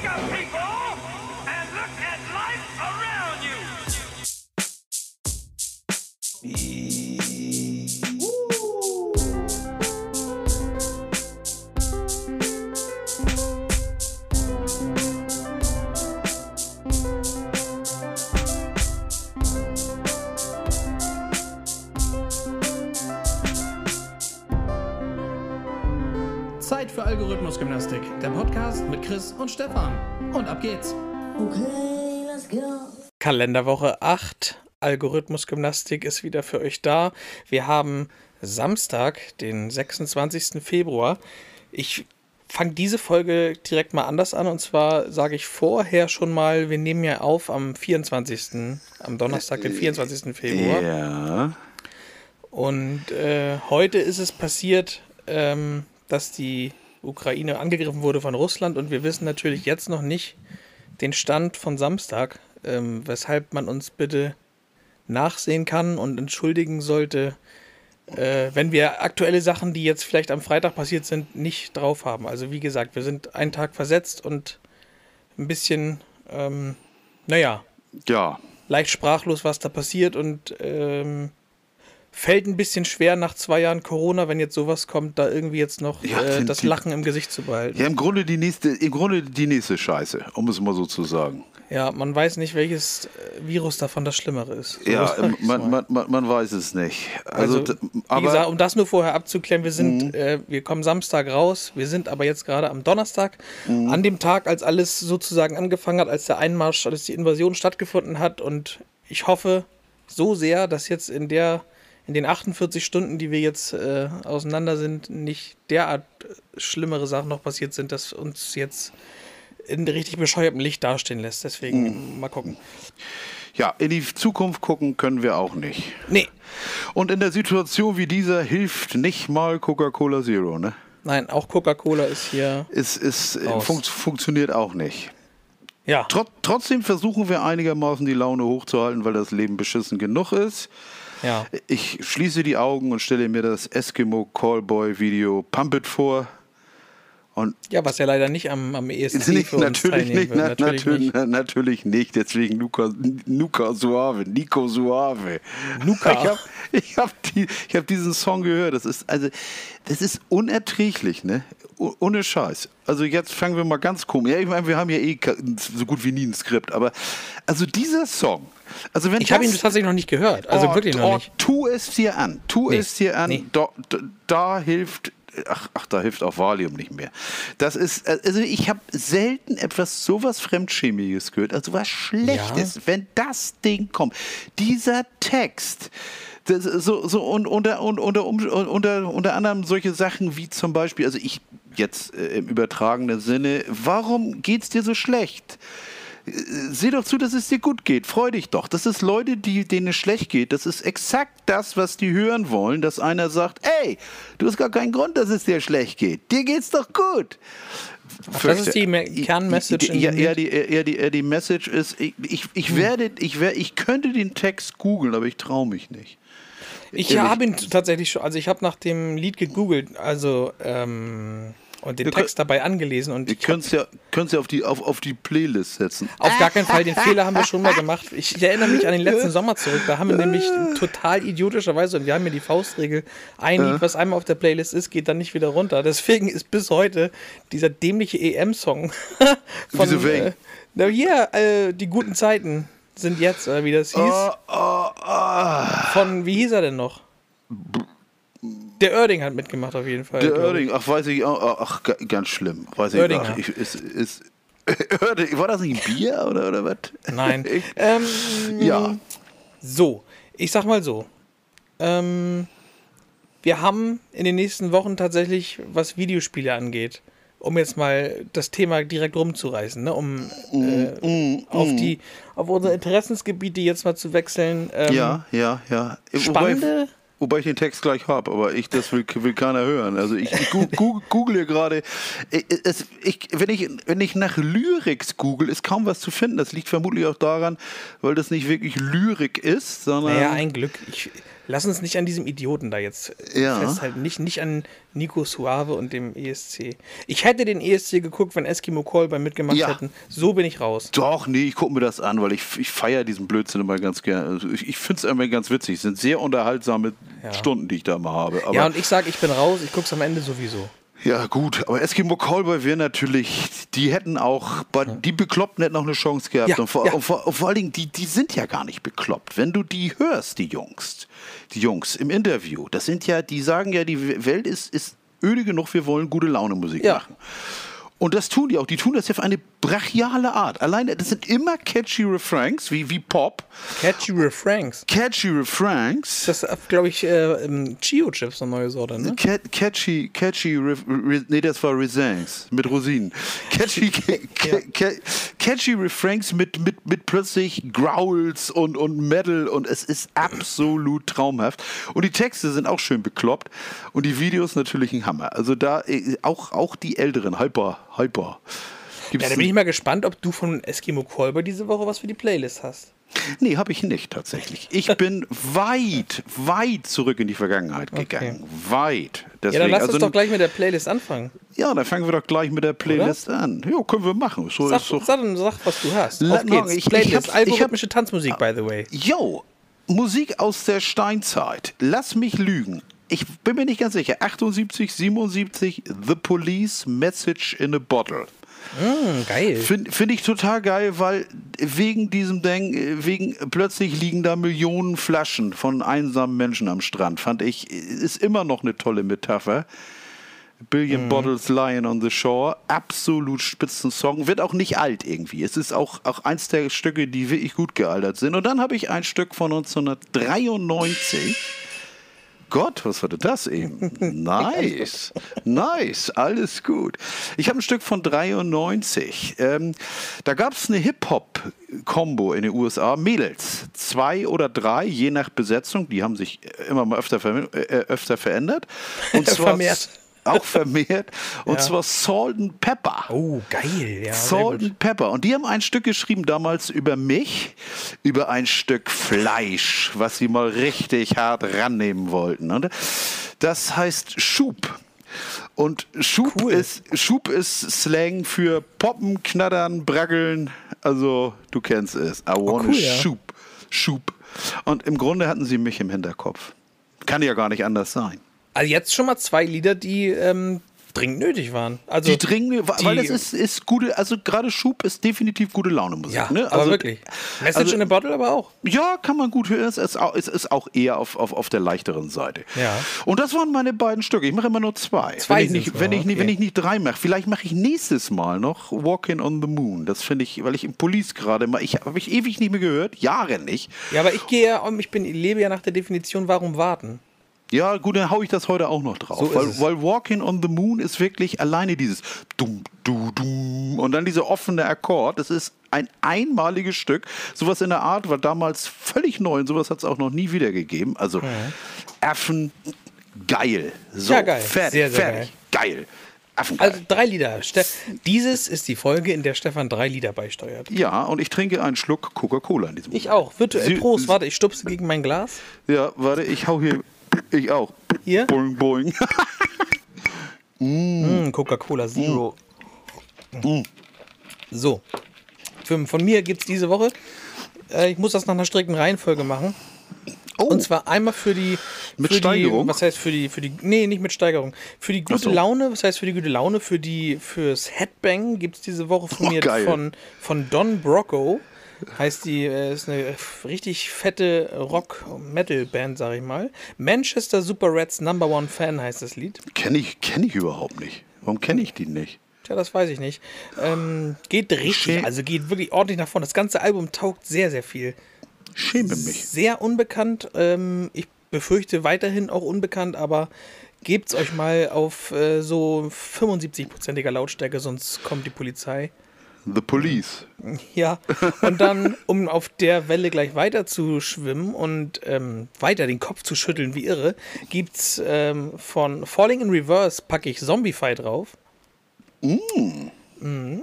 Take a Chris und Stefan. Und ab geht's. Okay, let's go. Kalenderwoche 8. Algorithmusgymnastik ist wieder für euch da. Wir haben Samstag, den 26. Februar. Ich fange diese Folge direkt mal anders an. Und zwar sage ich vorher schon mal, wir nehmen ja auf am 24., am Donnerstag, den 24. Februar. Ja. Und äh, heute ist es passiert, ähm, dass die Ukraine angegriffen wurde von Russland und wir wissen natürlich jetzt noch nicht den Stand von Samstag, ähm, weshalb man uns bitte nachsehen kann und entschuldigen sollte, äh, wenn wir aktuelle Sachen, die jetzt vielleicht am Freitag passiert sind, nicht drauf haben. Also wie gesagt, wir sind einen Tag versetzt und ein bisschen, ähm, naja, Ja. leicht sprachlos, was da passiert und ähm, fällt ein bisschen schwer nach zwei Jahren Corona, wenn jetzt sowas kommt, da irgendwie jetzt noch Ja, äh, das Lachen im Gesicht zu behalten. Ja, im Grunde die nächste, im Grunde die nächste Scheiße, um es mal so zu sagen. Ja, man weiß nicht, welches äh, Virus davon das Schlimmere ist. So Ja, ich's man, man, man, man weiß es nicht. Also, Also, aber Mhm. gesagt, um das nur vorher abzuklären, wir sind, äh, wir kommen Samstag raus, wir sind aber jetzt gerade am Donnerstag, Mhm. an dem Tag, als alles sozusagen angefangen hat, als der Einmarsch, als die Invasion stattgefunden hat und ich hoffe so sehr, dass jetzt in der, in den 48 Stunden, die wir jetzt äh, auseinander sind, nicht derart äh, schlimmere Sachen noch passiert sind, dass uns jetzt in richtig bescheuertem Licht dastehen lässt. Deswegen Mhm. mal gucken. ja, in die Zukunft gucken können wir auch nicht. Nee, Und in der Situation wie dieser hilft nicht mal Coca-Cola Zero, ne? nein, auch Coca-Cola ist hier. Es, es äh, Raus. funkt, funktioniert auch nicht. Ja. Trot, trotzdem versuchen wir einigermaßen die Laune hochzuhalten, weil das Leben beschissen genug ist. Ja. Ich schließe die Augen und stelle mir das Eskimo Callboy Video Pump It vor. Und Ja, was ja leider nicht am, am ESC nicht, für natürlich nicht, na, natürlich, natürlich, nicht. na, natürlich nicht. Deswegen Luca, Luca Suave, Nico Suave. Luca. Ich habe ich hab die, ich hab diesen Song gehört. Das ist also, das ist unerträglich, ne? O- Ohne Scheiß. Also jetzt fangen wir mal ganz komisch. Ja, ich meine, wir haben ja eh so gut wie nie ein Skript, aber also dieser Song. Also wenn Ich habe ihn das- tatsächlich noch nicht gehört. Also oh, wirklich noch oh, nicht. Tu es dir an. Tu Nee, es dir an. nee. Da, da, da hilft. Ach, ach, da hilft auch Valium nicht mehr. Das ist, also ich habe selten etwas sowas Fremdschämiges gehört, also was Schlechtes, wenn das Ding kommt. Dieser Text, das, so, so und unter, und, unter, unter, unter anderem solche Sachen wie zum Beispiel, also ich jetzt äh, im übertragenen Sinne, warum geht's dir so schlecht? Sieh doch zu, dass es dir gut geht. Freu dich doch. Das ist Leute, die, denen es schlecht geht. Das ist exakt das, was die hören wollen, dass einer sagt, ey, du hast gar keinen Grund, dass es dir schlecht geht. Dir geht's doch gut. das ist die Me- Kernmessage Ja, Lied? die, ja, die, ja, die Message ist, ich, ich, Hm. ich werde, ich werde, ich könnte den Text googeln, aber ich traue mich nicht. Ich habe ihn tatsächlich schon, also ich habe nach dem Lied gegoogelt, also ähm, und den Wir Text dabei angelesen und hab, könnt es ja, könnt's ja auf, die, auf, auf die Playlist setzen. auf gar keinen Fall, den Fehler haben wir schon mal gemacht. Ich erinnere mich an den letzten Sommer zurück, da haben wir nämlich total idiotischerweise, und wir haben ja die Faustregel, ein Lied, was einmal auf der Playlist ist, geht dann nicht wieder runter. Deswegen ist bis heute dieser dämliche EM-Song von, Wieso äh, na hier, äh, die guten Zeiten sind jetzt, oder wie das hieß. Oh, oh, oh. Von, wie hieß er denn noch? Der Oerding hat mitgemacht auf jeden Fall. Der. Oerding, ach, weiß ich auch, ach, ga- ganz schlimm. Weiß ich, Oerdinger. ach, ich, ist, ist, war das nicht ein Bier oder, oder was? Nein. Ich, ähm, ja, So, ich sag mal so. Ähm, wir haben in den nächsten Wochen tatsächlich, was Videospiele angeht, um jetzt mal das Thema direkt rumzureißen, ne? um äh, auf die auf unsere Interessensgebiete jetzt mal zu wechseln. Ähm, ja, ja, ja. Spannende. Wobei, ich den Text gleich habe, aber ich, das will, will keiner hören. Also ich, ich google hier gerade. Ich- es- ich- Wenn ich, wenn ich nach Lyrics google, ist kaum was zu finden. Das liegt vermutlich auch daran, weil das nicht wirklich Lyrik ist, sondern. Naja, ein Glück. Ich, Lass uns nicht an diesem Idioten da jetzt Ja. festhalten. Nicht, nicht an Nico Suave und dem ESC. Ich hätte den ESC geguckt, wenn Eskimo Callboy mitgemacht Ja. hätten. So bin ich raus. Doch, nee, ich gucke mir das an, weil ich, ich feiere diesen Blödsinn immer ganz gerne. Also ich ich finde es immer ganz witzig. Es sind sehr unterhaltsame Stunden, die ich da mal habe. Aber ja, und ich sage, ich bin raus. Ich guck's am Ende sowieso. Ja, gut, aber Eskimo Callboy wäre natürlich, die hätten auch, die Bekloppten hätten auch eine Chance gehabt. Ja, und, vor, ja. und, vor, und vor allen Dingen, die, die sind ja gar nicht bekloppt. Wenn du die hörst, die Jungs, die Jungs im Interview, das sind ja, die sagen ja, die Welt ist, ist öde genug, wir wollen gute Laune Musik Ja. machen. Und das tun die auch. Die tun das ja auf eine brachiale Art. Alleine, das sind immer catchy Refrains, wie, wie Pop. Catchy Refrains. Catchy Refrains. Das ist, glaube ich, äh, ähm, Chio-Chips, eine neue Sorte, ne? Cat, catchy, catchy, Ref- Re, nee, das war Resings mit Rosinen. Catchy, ca, ca, ca, catchy Refrains mit, mit, mit plötzlich Growls und, und Metal und es ist absolut traumhaft. Und die Texte sind auch schön bekloppt und die Videos natürlich ein Hammer. Also da äh, auch, auch die älteren, Hyper, Hyper. Gibt's Ja, da bin ich mal gespannt, ob du von Eskimo Callboy diese Woche was für die Playlist hast. Nee, habe ich nicht tatsächlich. Ich bin weit, weit zurück in die Vergangenheit gegangen. Weit. Ja, Deswegen, dann lass also, uns doch gleich mit der Playlist anfangen. Ja, dann fangen wir doch gleich mit der Playlist an. Ja, können wir machen. So Sag, ist doch. sag, sag, was du hast. Auf geht's. ich- Playlist. ich hab- Algorithmische Tanzmusik, by the way. Yo, Musik aus der Steinzeit. Lass mich lügen. Ich bin mir nicht ganz sicher. 78, 77, The Police Message in a Bottle. Hm, geil. Finde find ich total geil, weil wegen diesem Ding, wegen plötzlich liegen da Millionen Flaschen von einsamen Menschen am Strand. Fand ich, ist immer noch eine tolle Metapher. Billion Bottles Lying on the Shore. Absolut spitzen Song. Wird auch nicht alt irgendwie. Es ist auch, auch eins der Stücke, die wirklich gut gealtert sind. Und dann habe ich ein Stück von 1993. Gott, was war denn das eben? Nice, nice, alles gut. Ich habe ein Stück von 93. Ähm, da gab es eine Hip-Hop-Kombo in den USA. Mädels, zwei oder drei, je nach Besetzung. Die haben sich immer mal öfter, vermi- äh, öfter verändert. Und zwar Vermehrt. Auch vermehrt. Und Ja. zwar Salt and Pepper. Oh, geil. Ja, Salt and Pepper. Und die haben ein Stück geschrieben damals über mich, über ein Stück Fleisch, was sie mal richtig hart rannehmen wollten. Und das heißt Schub. Und Schub, Cool. ist, Schub ist Slang für Poppen, Knattern, Braggeln. Also, du kennst es. I want cool, a ja. Schub. Schub. Und im Grunde hatten sie mich im Hinterkopf. Kann ja gar nicht anders sein. Also jetzt schon mal zwei Lieder, die ähm, dringend nötig waren. Also Die dringend, weil das ist, ist gute, also gerade Schub ist definitiv gute Laune Musik. Ja, ne? aber also, wirklich. Message also- in a Bottle aber auch. Ja, kann man gut hören. Es ist auch, es ist auch eher auf, auf, auf der leichteren Seite. Ja. Und das waren meine beiden Stücke. Ich mache immer nur zwei. Zwei wenn ich nicht, wenn, ich, nicht- okay. wenn ich nicht drei mache. Vielleicht mache ich nächstes Mal noch Walking on the Moon. Das finde ich, weil ich im Police gerade mal, ich habe ich ewig nicht mehr gehört, Jahre nicht. Ja, aber ich gehe ja um, ich bin, ich lebe ja nach der Definition, warum warten? Ja, gut, dann hau ich das heute auch noch drauf. So weil, weil Walking on the Moon ist wirklich alleine dieses Dum, Du, Dum und dann dieser offene Akkord. Das ist ein einmaliges Stück. Sowas in der Art war damals völlig neu und sowas hat es auch noch nie wieder gegeben. Also Affen, geil. So, Ja, geil. fertig, Sehr, sehr fertig. Geil. Affen, geil. Also drei Lieder. Ste Dieses ist die Folge, in der Stefan drei Lieder beisteuert. ja, und ich trinke einen Schluck Coca-Cola in diesem Ich auch. Virtuell. Prost. Warte, ich stupse gegen mein Glas. Ja, warte, ich hau hier. Ich auch. Hier? Boing, boing. Mm, Coca-Cola Zero. So. Für, von mir gibt es diese Woche. Äh, ich muss das nach einer strikten Reihenfolge machen. Oh, Und zwar einmal für die. Mit für Steigerung? Die, was heißt für die, für die. Nee, nicht mit Steigerung. Für die gute so. Laune, was heißt für die gute Laune? Für die, fürs Headbang gibt es diese Woche von Oh, mir geil. von, von Don Brocco. Heißt die, äh, ist eine richtig fette Rock-Metal-Band, sag ich mal. Manchester Super Rats Number One Fan heißt das Lied. kenne ich, kenn ich überhaupt nicht. Warum kenne ich die nicht? Tja, das weiß ich nicht. Ähm, geht richtig, Schä- also geht wirklich ordentlich nach vorne. Das ganze Album taugt sehr, sehr viel. Schäme mich. Sehr unbekannt. Ähm, ich befürchte weiterhin auch unbekannt, aber gebt's euch mal auf äh, so 75-prozentiger Lautstärke, sonst kommt die Polizei. The Police. Ja, und dann, um auf der Welle gleich weiter zu schwimmen und ähm, weiter den Kopf zu schütteln wie irre, gibt's ähm, von Falling in Reverse packe ich Zombiefy drauf. Mhm.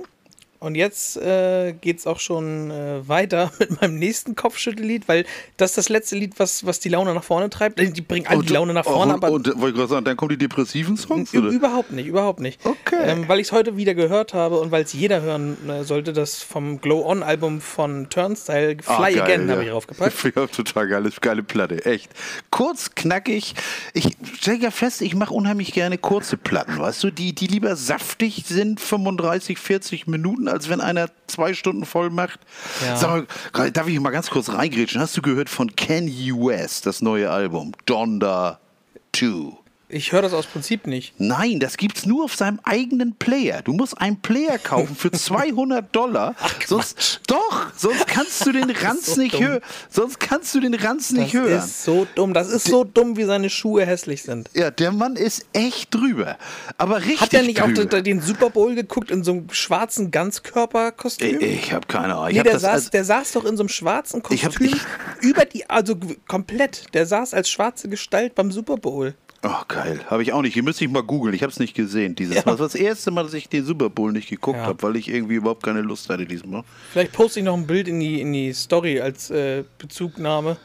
Und jetzt äh, geht es auch schon äh, weiter mit meinem nächsten Kopfschüttellied, weil das ist das letzte Lied, was, was die Laune nach vorne treibt. Die bringen alle die Laune nach vorne, und, aber und, wollte ich gerade sagen, dann kommen die depressiven Songs, oder? Überhaupt nicht, überhaupt nicht. Okay. Ähm, weil ich es heute wieder gehört habe und weil es jeder hören äh, sollte, das vom Glow-On-Album von Turnstyle, Ah, Fly geil, Again, ja. habe ich draufgepackt. Ja, total geile, geile Platte, echt. Kurz, knackig. Ich stelle ja fest, ich mache unheimlich gerne kurze Platten, weißt du, die, die lieber saftig sind, 35, 40 Minuten, als wenn einer zwei Stunden voll macht. Ja. Sag mal, darf ich mal ganz kurz reingrätschen? Hast du gehört von Kanye West, das neue Album? Donda 2. Ich höre das aus Prinzip nicht. Nein, das gibt's nur auf seinem eigenen Player. Du musst einen Player kaufen für 200 Dollar. sonst, doch, sonst kannst du den Ranz so nicht hören. Sonst kannst du den Ranz Das nicht hören. ist so dumm. Das ist so dumm, wie seine Schuhe hässlich sind. ja, der Mann ist echt drüber. Aber richtig Hat er nicht auch drüber. den, den Super Bowl geguckt in so einem schwarzen Ganzkörperkostüm? ich habe keine Ahnung. Ich Nee, der das saß, als- der saß doch in so einem schwarzen Ich hab- Kostüm ich- über die, also komplett. Der saß als schwarze Gestalt beim Super Bowl. Oh, geil. Habe ich auch nicht. Hier müsste ich mal googeln. Ich habe es nicht gesehen. Dieses Ja. Mal. Das war das erste Mal, dass ich den Super Bowl nicht geguckt Ja. habe, weil ich irgendwie überhaupt keine Lust hatte diesmal. Vielleicht poste ich noch ein Bild in die, in die Story als äh, Bezugnahme.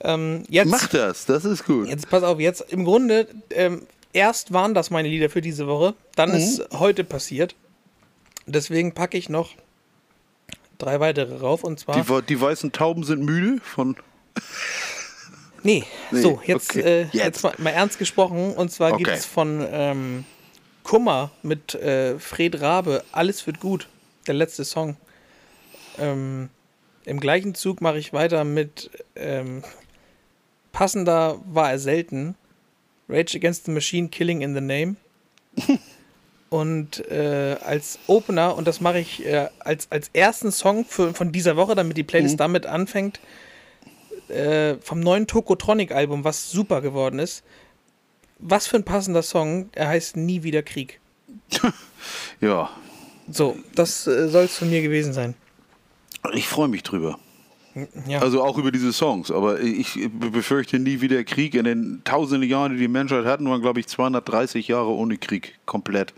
Ähm, jetzt, Mach das. Das ist gut. jetzt pass auf, jetzt im Grunde, ähm, erst waren das meine Lieder für diese Woche, dann Mhm. ist heute passiert. Deswegen packe ich noch drei weitere rauf und zwar. Die, die weißen Tauben sind müde von. Nee, Nee, so, jetzt, okay. äh, Jetzt. jetzt. mal, mal ernst gesprochen. Und zwar Okay. gibt es von ähm, Kummer mit äh, Fred Rabe, Alles wird gut, der letzte Song. Ähm, Im gleichen Zug mache ich weiter mit ähm, Passender war er selten. Rage Against the Machine, Killing in the Name. Und äh, als Opener, und das mache ich äh, als, als ersten Song für, von dieser Woche, damit die Playlist damit anfängt, äh, vom neuen Tokotronic-Album, was super geworden ist. Was für ein passender Song. Er heißt Nie wieder Krieg. Ja, So, das äh, soll es von mir gewesen sein. ich freue mich drüber. Ja. Also auch über diese Songs. Aber ich befürchte nie wieder Krieg. In den tausenden Jahren, die die Menschheit hatten, waren, glaube ich, 230 Jahre ohne Krieg. Komplett.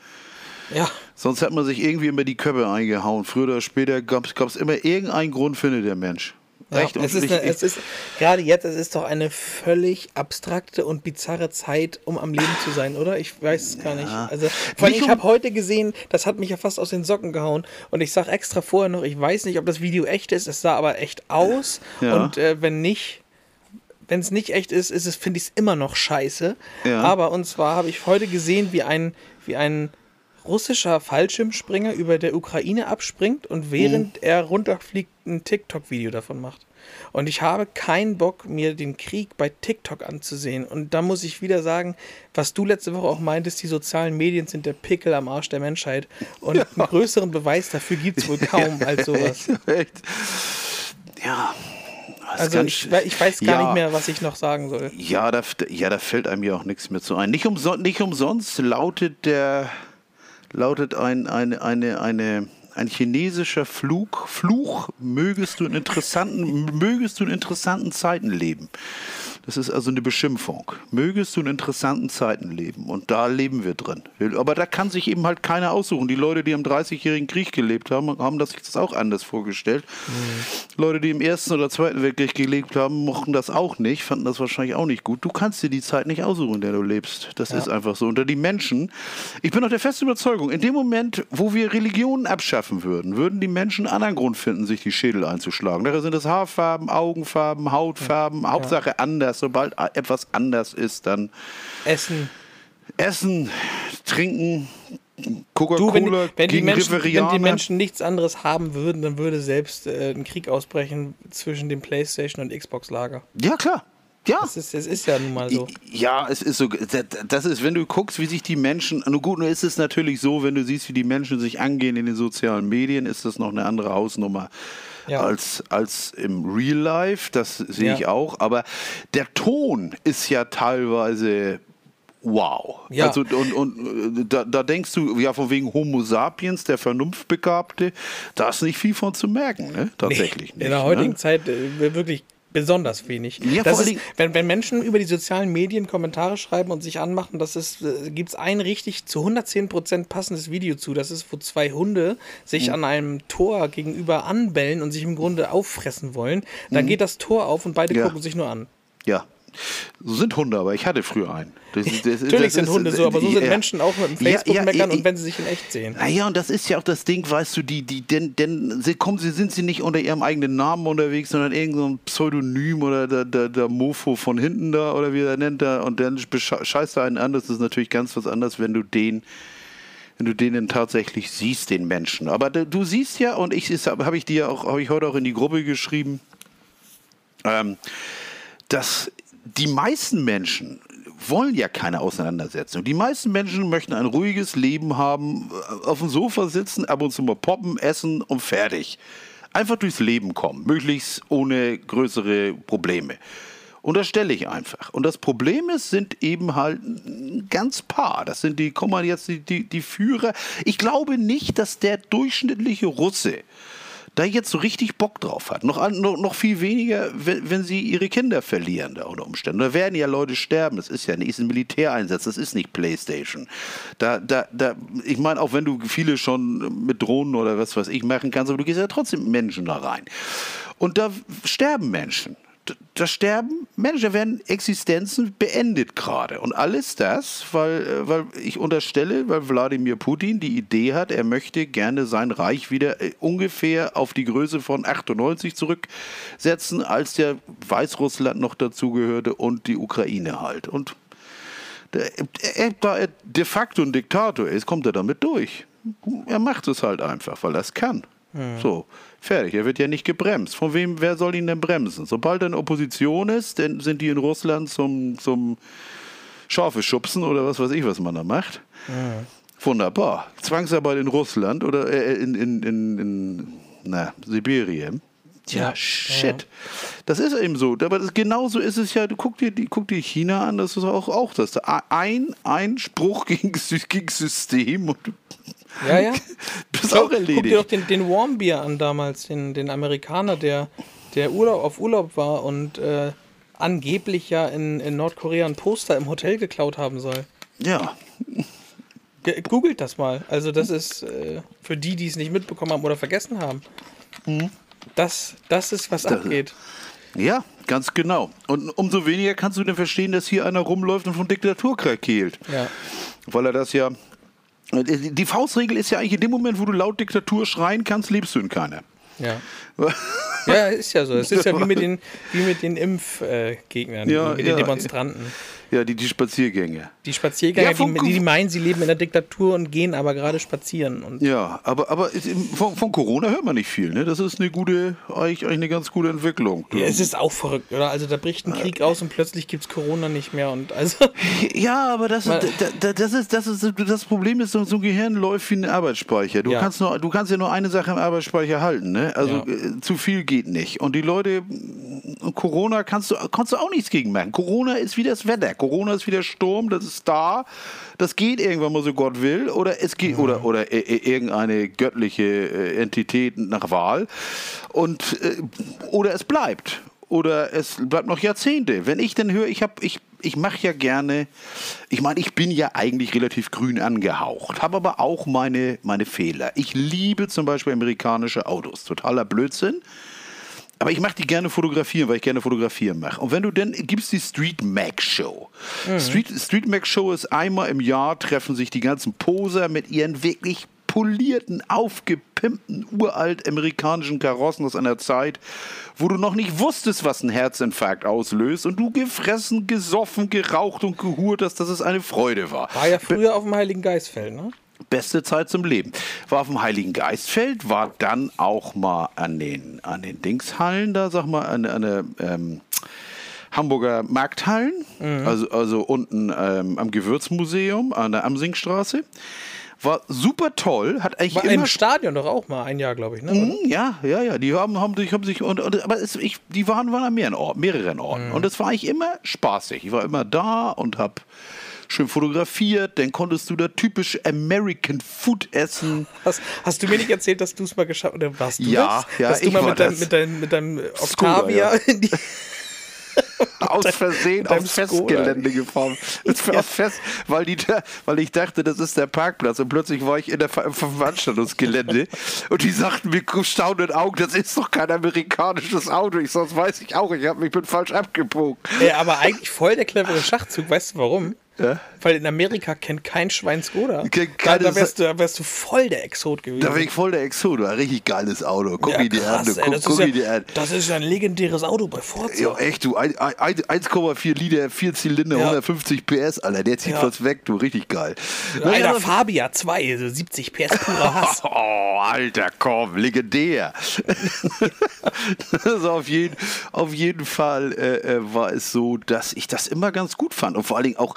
ja. Sonst hat man sich irgendwie immer die Köpfe eingehauen. Früher oder später gab es immer irgendeinen Grund, findet der Mensch. Ja, Echt? Und es ist, eine, es ist gerade jetzt, es ist doch eine völlig abstrakte und bizarre Zeit, um am Leben zu sein, oder? Ich weiß es gar nicht. Also, vor allem, ich habe heute gesehen, das hat mich ja fast aus den Socken gehauen. Und ich sage extra vorher noch, ich weiß nicht, ob das Video echt ist. Es sah aber echt aus. Ja. Und äh, wenn nicht, wenn es nicht echt ist, ist es, finde ich es immer noch scheiße. Ja. Aber und zwar habe ich heute gesehen, wie ein, wie ein russischer Fallschirmspringer über der Ukraine abspringt und während er runterfliegt, ein TikTok-Video davon macht. Und ich habe keinen Bock, mir den Krieg bei TikTok anzusehen. Und da muss ich wieder sagen, was du letzte Woche auch meintest, die sozialen Medien sind der Pickel am Arsch der Menschheit. Und einen größeren Beweis dafür gibt es wohl kaum als sowas. Echt? Ja. Also ich, ich weiß gar Ja. nicht mehr, was ich noch sagen soll. Ja, da, ja, da fällt einem ja auch nichts mehr zu ein. Nicht, umso, nicht umsonst lautet der lautet ein, eine, eine, eine, ein chinesischer Flug, Fluch, mögest du in interessanten, mögest du in interessanten Zeiten leben. Das ist also eine Beschimpfung. Mögest du in interessanten Zeiten leben. Und da leben wir drin. Aber da kann sich eben halt keiner aussuchen. Die Leute, die im 30-jährigen Krieg gelebt haben, haben das sich das auch anders vorgestellt. Leute, die im Ersten oder Zweiten Weltkrieg gelebt haben, mochten das auch nicht, fanden das wahrscheinlich auch nicht gut. Du kannst dir die Zeit nicht aussuchen, in der du lebst. Das ist einfach so. Unter die Menschen, ich bin auch der festen Überzeugung, in dem Moment, wo wir Religionen abschaffen würden, würden die Menschen einen anderen Grund finden, sich die Schädel einzuschlagen. Daher sind es Haarfarben, Augenfarben, Hautfarben, Hauptsache anders. Sobald etwas anders ist, dann Essen. Essen, Trinken, Du, wenn, Coca-Cola wenn, die Menschen, wenn die Menschen nichts anderes haben würden, dann würde selbst äh, ein Krieg ausbrechen zwischen dem PlayStation und Xbox-Lager. ja, klar. Ja. Das ist, das ist ja nun mal so. Ja, es ist so. Das ist, wenn du guckst, wie sich die Menschen. Nur gut, nur ist es natürlich so, wenn du siehst, wie die Menschen sich angehen in den sozialen Medien, ist das noch eine andere Hausnummer. Ja. Als, als im Real Life, das sehe Ja. ich auch. Aber der Ton ist ja teilweise wow. Ja. Also, und und äh, da, da denkst du, ja, von wegen Homo sapiens, der Vernunftbegabte, da ist nicht viel von zu merken, ne? Tatsächlich Nee, nicht. In der heutigen ne? Zeit äh, wirklich besonders wenig. Ja, das ist, wenn, wenn Menschen über die sozialen Medien Kommentare schreiben und sich anmachen, das ist, äh, gibt es ein richtig zu 110% passendes Video zu. Das ist, wo zwei Hunde sich Mhm. an einem Tor gegenüber anbellen und sich im Grunde auffressen wollen. Dann Mhm. geht das Tor auf und beide Ja. gucken sich nur an. Ja. So sind Hunde, aber ich hatte früher einen. Das, das, Natürlich das sind ist- Hunde so, aber so sind ja. Menschen auch mit dem Ja, Facebook ja, meckern ja, und wenn sie sich in echt sehen. Naja, und das ist ja auch das Ding, weißt du, die, die, denn, denn sie kommen, sie sind sie nicht unter ihrem eigenen Namen unterwegs, sondern irgend so ein Pseudonym oder der, der, der Mofo von hinten da oder wie er nennt da und dann scheißt er einen an. Das ist natürlich ganz was anderes, wenn du den wenn du den tatsächlich siehst, den Menschen. Aber du, du siehst ja, und ich habe ich dir auch, habe ich heute auch in die Gruppe geschrieben, ähm, dass die meisten Menschen wollen ja keine Auseinandersetzung. Die meisten Menschen möchten ein ruhiges Leben haben, äh, auf dem Sofa sitzen, ab und zu mal poppen, essen und fertig. Einfach durchs Leben kommen, möglichst ohne größere Probleme. Und das stelle ich einfach. Und das Problem ist, sind eben halt ganz paar. Das sind die, kommen jetzt die, die, die Führer. Ich glaube nicht, dass der durchschnittliche Russe da jetzt so richtig Bock drauf hat. Noch, noch, noch viel weniger, wenn, wenn sie ihre Kinder verlieren, da unter Umständen. Da werden ja Leute sterben. Das ist ja nicht ist ein Militäreinsatz, das ist nicht Playstation. Da, da, da, ich meine, auch wenn du viele schon mit Drohnen oder was weiß ich machen kannst, aber du gehst ja trotzdem Menschen da rein. Und da sterben Menschen. Da- sterben Menschen, da werden Existenzen beendet gerade. Und alles das, weil, äh, weil ich unterstelle, weil Wladimir Putin die Idee hat, er möchte gerne sein Reich wieder äh, ungefähr auf die Größe von 98 zurücksetzen, als der Weißrussland noch dazugehörte und die Ukraine halt. Und da er de facto ein Diktator ist, kommt er damit durch. Er macht es halt einfach, weil er es kann. So, fertig. Er wird ja nicht gebremst. Von wem, wer soll ihn denn bremsen? Sobald er in Opposition ist, dann sind die in Russland zum, zum Schafe schubsen oder was weiß ich, was man da macht. Wunderbar. Zwangsarbeit in Russland oder äh, in, in, in, in na, Sibirien. Tja, Ja. shit. Das ist eben so. Aber das, genauso ist es ja. Du guck dir, die, guck dir China an, das ist auch, auch das. Ein, ein Spruch gegen, gegen System und Ja, ja. bist Schau, auch Guck dir doch erledigt. den, den Warmbier an damals, den, den Amerikaner, der, der Urlaub, auf Urlaub war und äh, angeblich ja in, in Nordkorea ein Poster im Hotel geklaut haben soll. Ja. Ge- Googelt das mal. Also das ist äh, für die, die es nicht mitbekommen haben oder vergessen haben. Das, das ist, was abgeht. Ja, ganz genau. Und umso weniger kannst du denn verstehen, dass hier einer rumläuft und von Diktatur krakehlt. Ja. Weil er das ja. Die Faustregel ist ja eigentlich in dem Moment, wo du laut Diktatur schreien kannst, lebst du in keiner. Ja. Ja, ist ja so. Es ist ja wie mit den, wie mit den Impfgegnern, äh, Gegnern, Ja, mit ja. den Demonstranten. Ja, die, die Spaziergänge. Die Spaziergänger, Ja, vom die, die meinen, sie leben in der Diktatur und gehen aber gerade spazieren. Und Ja, aber, aber von, von Corona hört man nicht viel. Ne? Das ist eine gute, eigentlich, eigentlich eine ganz gute Entwicklung. Ja, es ist auch verrückt, oder? Also da bricht ein Krieg aus und plötzlich gibt es Corona nicht mehr und also. Ja, aber das, da- das, ist, das, ist, das Problem ist, so ein Gehirn läuft wie ein Arbeitsspeicher. Du, Ja. kannst nur, du kannst ja nur eine Sache im Arbeitsspeicher halten. Ne? Also Ja. äh, zu viel geht nicht. Und die Leute, Corona kannst du, kannst du auch nichts gegen machen. Corona ist wie das Wetter. Corona ist wie der Sturm, das ist da. Das geht irgendwann mal so Gott will. Oder es geht, oder, oder äh, äh, irgendeine göttliche äh, Entität nach Wahl. Und, oder es bleibt. Oder es bleibt noch Jahrzehnte. Wenn ich dann höre, ich habe, ich, ich mache ja gerne, ich meine, ich bin ja eigentlich relativ grün angehaucht, habe aber auch meine, meine Fehler. Ich liebe zum Beispiel amerikanische Autos. Totaler Blödsinn. Aber ich mache die gerne fotografieren, weil ich gerne fotografieren mache. Und wenn du dann gibst die Street Mac Show. Street, Street Mac Show ist einmal im Jahr treffen sich die ganzen Poser mit ihren wirklich polierten, aufgepimpten, uralt amerikanischen Karossen aus einer Zeit, wo du noch nicht wusstest, was ein Herzinfarkt auslöst und du gefressen, gesoffen, geraucht und gehurt hast, dass es eine Freude war. War ja früher auf dem Heiligen Geistfeld, ne? Beste Zeit zum Leben. War auf dem Heiligen Geistfeld, war dann auch mal an den, an den Dingshallen da, sag mal, an, an der ähm, Hamburger Markthallen, also, also unten ähm, am Gewürzmuseum an der Amsingstraße. War super toll, hat eigentlich War immer im Stadion doch auch mal ein Jahr, glaube ich, ne? Mhm, Ja, ja, ja. Die haben, haben sich, haben sich und, und, aber es, ich, die waren, waren an mehreren Orten, mehreren Orten. Und es war eigentlich immer spaßig. Ich war immer da und hab schön fotografiert, dann konntest du da typisch American Food essen. Hast, hast du mir nicht erzählt, dass du es mal geschafft oder warst du Ja, das? ja, dass du ich mal war mit, deinem, das. mit, deinem, mit deinem Octavia ja. in die aus Versehen aufs. Festgelände gefahren. War fest, weil, die weil ich dachte, das ist der Parkplatz und plötzlich war ich in der Ver im Veranstaltungsgelände und die sagten mir staunenden Augen, das ist doch kein amerikanisches Auto. Ich sonst weiß ich auch, ich habe mich bin falsch abgebogen. Äh, aber eigentlich voll der clevere Schachzug. Weißt du warum? Ja? Weil in Amerika kennt kein Schwein Skoda. Da, da, wärst du, da wärst du voll der Exot gewesen. Da bin ich voll der Exodo, ein richtig geiles Auto. Guck ja, dir an, du, ey, guck, das, guck ist ja, an. das ist ja ein legendäres Auto bei Forza. Ja, echt, du, ein- ein- ein- 1,4 Liter, 4 Zylinder, Ja. 150 PS, Alter, der zieht Ja. was weg, du, richtig geil. Alter, Naja, Fabia 2, so 70 PS purer Hass. Oh, Alter, komm, legendär. also auf, jeden, auf jeden Fall äh, äh, war es so, dass ich das immer ganz gut fand. Und vor allen Dingen auch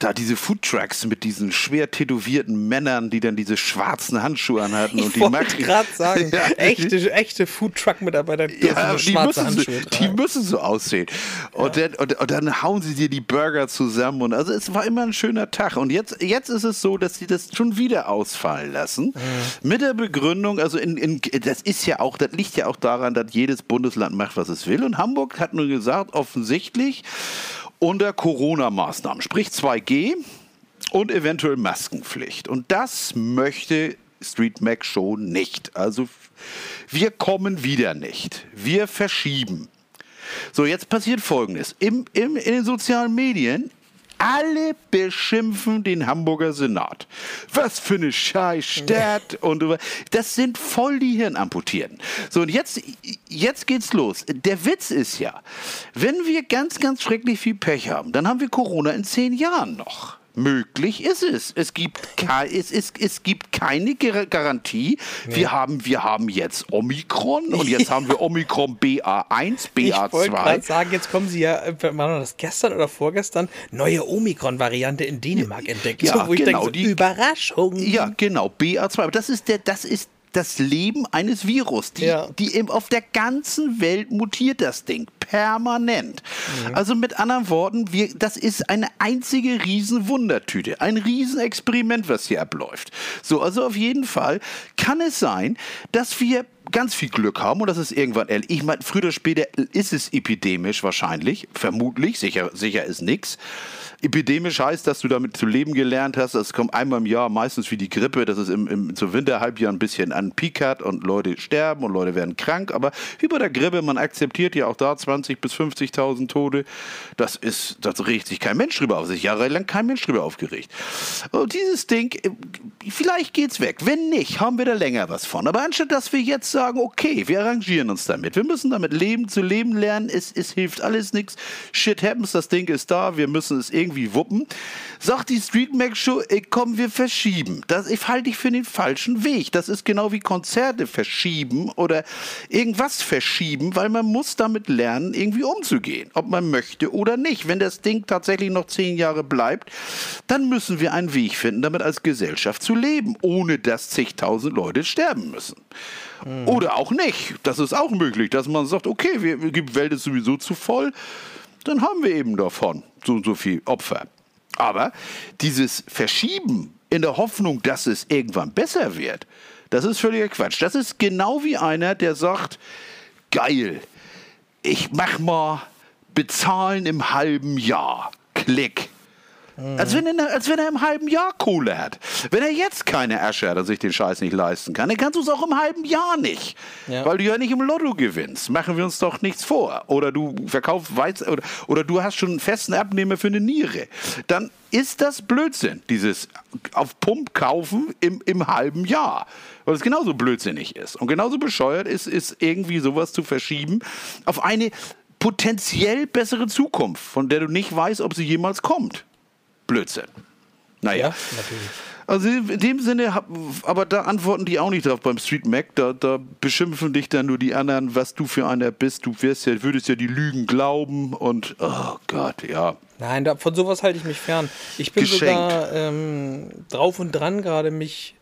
da diese Foodtrucks mit diesen schwer tätowierten Männern, die dann diese schwarzen Handschuhe anhatten. und Ich die wollte Macken- gerade sagen, Ja, echte, echte Foodtruck-Mitarbeiter dürfen ja, die schwarze müssen, Handschuhe so, die tragen. müssen so aussehen. Und, dann, und, und dann hauen sie dir die Burger zusammen. Und also es war immer ein schöner Tag. Und jetzt, jetzt ist es so, dass sie das schon wieder ausfallen lassen. Mit der Begründung, also in, in, das ist ja auch, das liegt ja auch daran, dass jedes Bundesland macht, was es will. Und Hamburg hat nur gesagt, offensichtlich unter Corona-Maßnahmen, sprich 2G und eventuell Maskenpflicht. Und das möchte Street Mac Show nicht. Also wir kommen wieder nicht. Wir verschieben. So, jetzt passiert Folgendes. Im, im, in den sozialen Medien, alle beschimpfen den Hamburger Senat. Was für eine Scheißstadt. Und das sind voll die Hirnamputierten. So, und jetzt, jetzt geht's los. Der Witz ist ja, wenn wir ganz, ganz schrecklich viel Pech haben, dann haben wir Corona in zehn Jahren noch. Möglich ist es. Es gibt, es, es, es gibt keine Gar- Garantie. Wir, haben, wir haben jetzt Omikron und jetzt haben wir Omikron BA1, Ich wollte gerade BA2. sagen, jetzt kommen sie ja, äh, war das gestern oder vorgestern, neue Omikron-Variante in Dänemark entdeckt. Ja, wo ich genau, denke, so, die- Überraschung. Ja, genau, BA2. Aber das ist der, das ist das Leben eines Virus. Die, Ja. die auf der ganzen Welt mutiert das Ding. Permanent. Mhm. Also mit anderen Worten, wir, das ist eine einzige Riesenwundertüte. Ein Riesenexperiment, was hier abläuft. So, also auf jeden Fall kann es sein, dass wir ganz viel Glück haben und das ist irgendwann. Ich meine, früher oder später ist es epidemisch wahrscheinlich, vermutlich, sicher, sicher ist nichts. Epidemisch heißt, dass du damit zu leben gelernt hast. Das kommt einmal im Jahr, meistens wie die Grippe, dass es im, im zum Winterhalbjahr ein bisschen an Peak hat und Leute sterben und Leute werden krank. Aber wie bei der Grippe, man akzeptiert ja auch da 20.000 bis 50.000 Tote. Das ist, das regt sich kein Mensch drüber auf. Sich jahrelang kein Mensch drüber aufgeregt. Und dieses Ding, äh, vielleicht geht's weg. Wenn nicht, haben wir da länger was von. Aber anstatt, dass wir jetzt sagen, okay, wir arrangieren uns damit. Wir müssen damit leben, zu leben lernen. Es, es hilft alles nichts. Shit happens, das Ding ist da. Wir müssen es irgendwie wuppen. Sagt die Street Mac Show, ey, komm, wir verschieben. Das halte ich für den falschen Weg. Das ist genau wie Konzerte verschieben oder irgendwas verschieben, weil man muss damit lernen, irgendwie umzugehen. Ob man möchte oder nicht. Wenn das Ding tatsächlich noch zehn Jahre bleibt, dann müssen wir einen Weg finden, damit als Gesellschaft zu leben, ohne dass zigtausend Leute sterben müssen. Oder auch nicht. Das ist auch möglich, dass man sagt, okay, wir, die Welt ist sowieso zu voll, dann haben wir eben davon so und so viel Opfer. Aber dieses Verschieben in der Hoffnung, dass es irgendwann besser wird, das ist völliger Quatsch. Das ist genau wie einer, der sagt, geil, ich mach mal bezahlen im halben Jahr. Klick. Als wenn, er, als wenn er im halben Jahr Kohle hat. Wenn er jetzt keine Asche hat und sich den Scheiß nicht leisten kann, dann kannst du es auch im halben Jahr nicht. Ja. Weil du ja nicht im Lotto gewinnst. Machen wir uns doch nichts vor. Oder du verkaufst Weizen oder, oder du hast schon einen festen Abnehmer für eine Niere. Dann ist das Blödsinn, dieses auf Pump kaufen im, im halben Jahr. Weil es genauso blödsinnig ist. Und genauso bescheuert ist, ist irgendwie sowas zu verschieben auf eine potenziell bessere Zukunft, von der du nicht weißt, ob sie jemals kommt. Blödsinn. Naja. Ja, natürlich. Also in dem Sinne, aber da antworten die auch nicht drauf beim Street Mac. Da, da beschimpfen dich dann nur die anderen, was du für einer bist. Du wirst ja, würdest ja die Lügen glauben und oh Gott, ja. Nein, da, von sowas halte ich mich fern. Ich bin Geschenkt. sogar ähm, drauf und dran, gerade mich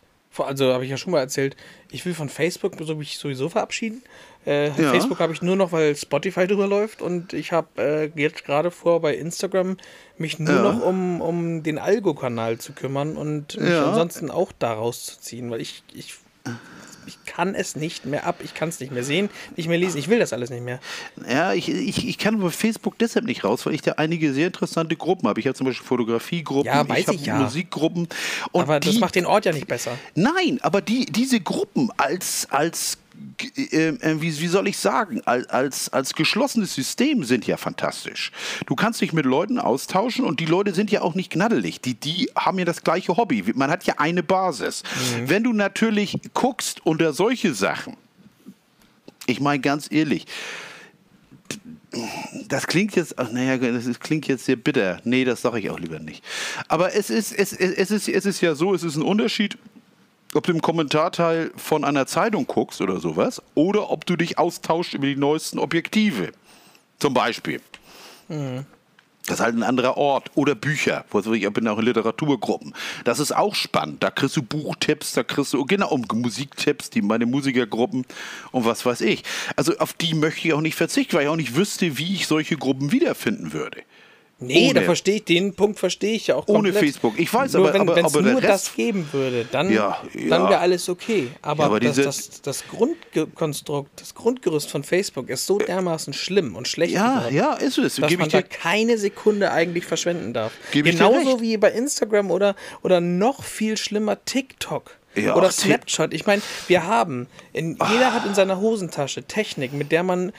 Also habe ich ja schon mal erzählt, ich will von Facebook so mich sowieso verabschieden. Äh, Ja. Facebook habe ich nur noch, weil Spotify drüber läuft und ich habe äh, jetzt gerade vor, bei Instagram mich nur Ja. noch um, um den Algo-Kanal zu kümmern und mich Ja. ansonsten auch daraus zu ziehen, weil ich, ich, ich kann es nicht mehr ab, ich kann es nicht mehr sehen, nicht mehr lesen, ich will das alles nicht mehr. Ja, ich, ich, ich kann bei Facebook deshalb nicht raus, weil ich da einige sehr interessante Gruppen habe. Ich habe zum Beispiel Fotografiegruppen, Ja, weiß habe ich ja. Musikgruppen. Und Aber die, das macht den Ort ja nicht besser. Nein, aber die, diese Gruppen als, als wie, wie soll ich sagen, als, als, geschlossenes System sind ja fantastisch. Du kannst dich mit Leuten austauschen und die Leute sind ja auch nicht gnaddelig. Die, die haben ja das gleiche Hobby. Man hat ja eine Basis. Wenn du natürlich guckst unter solche Sachen, ich meine ganz ehrlich, das klingt jetzt, ach naja, das ist, klingt jetzt sehr bitter. Nee, das sage ich auch lieber nicht. Aber es ist, es, es, es, ist, es ist ja so, es ist ein Unterschied, ob du im Kommentarteil von einer Zeitung guckst oder sowas, oder ob du dich austauscht über die neuesten Objektive. Zum Beispiel. Das ist halt ein anderer Ort. Oder Bücher. Ich bin auch in Literaturgruppen. Das ist auch spannend. Da kriegst du Buchtipps, da kriegst du, genau, um Musiktipps, die meine Musikergruppen und was weiß ich. Also auf die möchte ich auch nicht verzichten, weil ich auch nicht wüsste, wie ich solche Gruppen wiederfinden würde. Nee, da Ohne- verstehe ich, den Punkt verstehe ich ja auch Ohne komplett. Facebook. Ich weiß, nur aber- wenn der nur das geben würde, dann, Ja, dann ja. wäre alles okay. Aber, Ja, aber das, das, das Grundkonstrukt, das Grundgerüst von Facebook ist so dermaßen schlimm und schlecht Ja, geworden, ja, ist es. dass Gebe man ich da keine Sekunde eigentlich verschwenden darf. Genauso wie bei Instagram oder, oder noch viel schlimmer TikTok. Ja, oder Snapchat. Ich meine, wir haben, in, jeder hat in seiner Hosentasche Technik, mit der man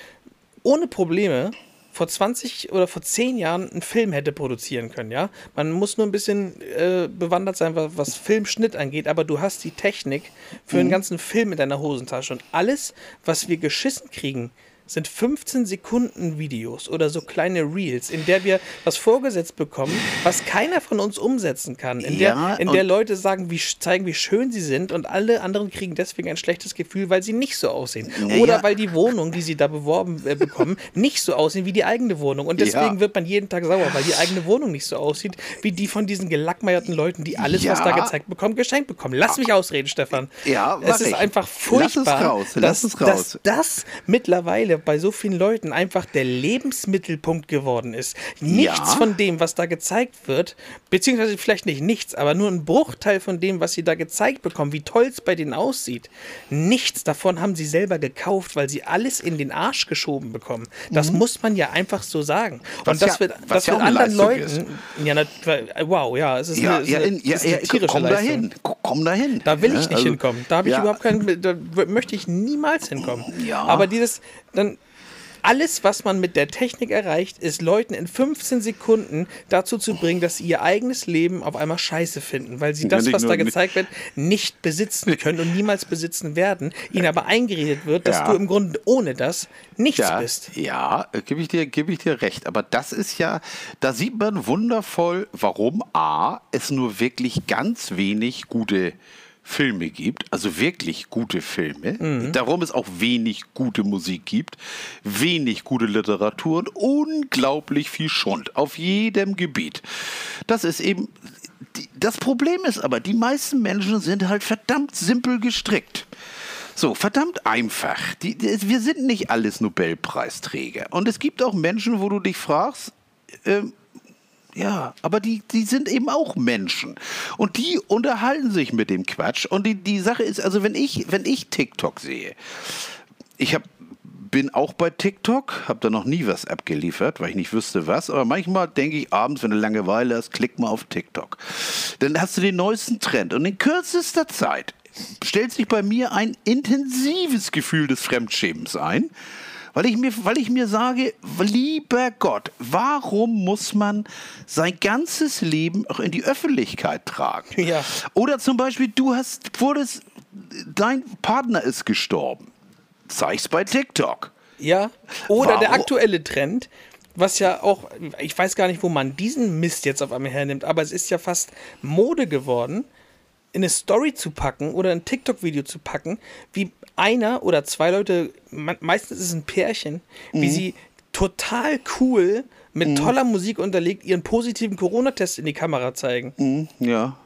ohne Probleme vor 20 oder vor 10 Jahren einen Film hätte produzieren können, ja. Man muss nur ein bisschen äh, bewandert sein, was, was Filmschnitt angeht, aber du hast die Technik für Mhm. einen ganzen Film in deiner Hosentasche und alles, was wir geschissen kriegen, sind 15 Sekunden Videos oder so kleine Reels, in der wir was vorgesetzt bekommen, was keiner von uns umsetzen kann, in Ja, der, in der Leute sagen, wie, zeigen, wie schön sie sind und alle anderen kriegen deswegen ein schlechtes Gefühl, weil sie nicht so aussehen. Oder weil die Wohnung, die sie da beworben äh, bekommen, nicht so aussehen wie die eigene Wohnung. Und deswegen Ja. wird man jeden Tag sauer, weil die eigene Wohnung nicht so aussieht wie die von diesen gelackmeierten Leuten, die alles, was da gezeigt bekommen, geschenkt bekommen. Lass mich ausreden, Stefan. Ja, es ist ich. einfach Lass es furchtbar, raus, lass dass, es raus. dass das mittlerweile bei so vielen Leuten einfach der Lebensmittelpunkt geworden ist. Nichts Ja. von dem, was da gezeigt wird, beziehungsweise vielleicht nicht nichts, aber nur ein Bruchteil von dem, was sie da gezeigt bekommen, wie toll es bei denen aussieht. Nichts davon haben sie selber gekauft, weil sie alles in den Arsch geschoben bekommen. Das muss man ja einfach so sagen. Mhm. Was Und das ja- wird, das ja wird anderen Leuten. Ja, na, wow, ja, es ist ja, eine, ja, ist in, ja, ist eine tierische komm Leistung. dahin. Komm dahin. Da will ich nicht also, hinkommen. Da habe ich überhaupt keinen, da möchte ich niemals hinkommen. Ja. Aber dieses, dann, alles, was man mit der Technik erreicht, ist Leuten in 15 Sekunden dazu zu bringen, dass sie ihr eigenes Leben auf einmal scheiße finden, weil sie das, was da gezeigt wird, nicht besitzen können und niemals besitzen werden, ihnen aber eingeredet wird, dass Ja. du im Grunde ohne das nichts Ja, bist. ja gebe ich, dir- gebe ich dir recht. Aber das ist ja, da sieht man wundervoll, warum A, es nur wirklich ganz wenig gute Filme gibt, also wirklich gute Filme, Mhm. darum es auch wenig gute Musik gibt, wenig gute Literatur und unglaublich viel Schund auf jedem Gebiet. Das ist eben, das Problem ist aber, die meisten Menschen sind halt verdammt simpel gestrickt. So, verdammt einfach. Die, die, wir sind nicht alles Nobelpreisträger. Und es gibt auch Menschen, wo du dich fragst, ähm, ja, aber die, die sind eben auch Menschen. Und die unterhalten sich mit dem Quatsch. Und die, die Sache ist, also wenn ich, wenn ich TikTok sehe, ich hab, bin auch bei TikTok, habe da noch nie was abgeliefert, weil ich nicht wüsste was. Aber manchmal denke ich abends, wenn du Langeweile hast, klick mal auf TikTok. Dann hast du den neuesten Trend. Und in kürzester Zeit stellt sich bei mir ein intensives Gefühl des Fremdschämens ein. Weil ich, mir, weil ich mir sage, lieber Gott, warum muss man sein ganzes Leben auch in die Öffentlichkeit tragen? Ja. Oder zum Beispiel, du hast, wurdest, dein Partner ist gestorben. Zeig's bei TikTok. Ja. Oder der Warum? aktuelle Trend, was ja auch, ich weiß gar nicht, wo man diesen Mist jetzt auf einmal hernimmt, aber es ist ja fast Mode geworden, in eine Story zu packen oder ein TikTok-Video zu packen, wie einer oder zwei Leute, me- meistens ist es ein Pärchen, Mhm. wie sie total cool mit toller Musik unterlegt ihren positiven Corona-Test in die Kamera zeigen. Ja.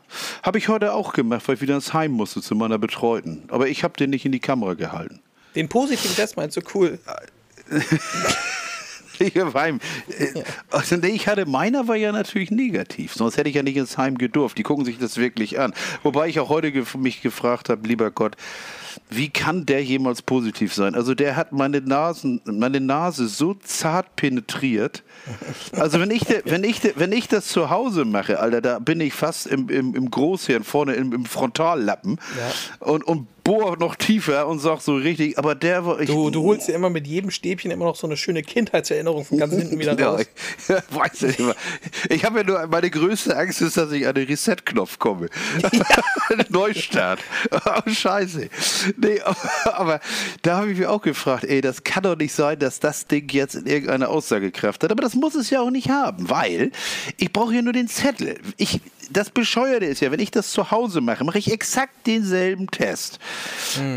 Habe ich heute auch gemacht, weil ich wieder ins Heim musste zu meiner Betreuten. Aber ich habe den nicht in die Kamera gehalten. Den positiven Test meinst du cool? Ich, hab Heim. Äh, Also, nee, ich hatte, meiner war ja natürlich negativ, sonst hätte ich ja nicht ins Heim gedurft. Die gucken sich das wirklich an. Wobei ich auch heute mich gefragt habe, lieber Gott, wie kann der jemals positiv sein? Also der hat meine, Nasen, meine Nase so zart penetriert. Also wenn ich, de, wenn, ich de, wenn ich das zu Hause mache, Alter, da bin ich fast im, im, im Großhirn vorne im, im Frontallappen und, und bohr noch tiefer und sag so richtig, aber der war... Ich, Du, du holst dir immer mit jedem Stäbchen immer noch so eine schöne Kindheitserinnerung von ganz hinten wieder Ja, raus. ich weiß ja nicht mehr. Ich habe ja nur, meine größte Angst ist, dass ich an den Reset-Knopf komme. Neustart. Oh, scheiße. Nee, aber, da habe ich mich auch gefragt, ey, das kann doch nicht sein, dass das Ding jetzt in irgendeine Aussagekraft hat. Aber das muss es ja auch nicht haben, weil ich brauche ja nur den Zettel. Ich, das Bescheuerte ist ja, wenn ich das zu Hause mache, mache ich exakt denselben Test.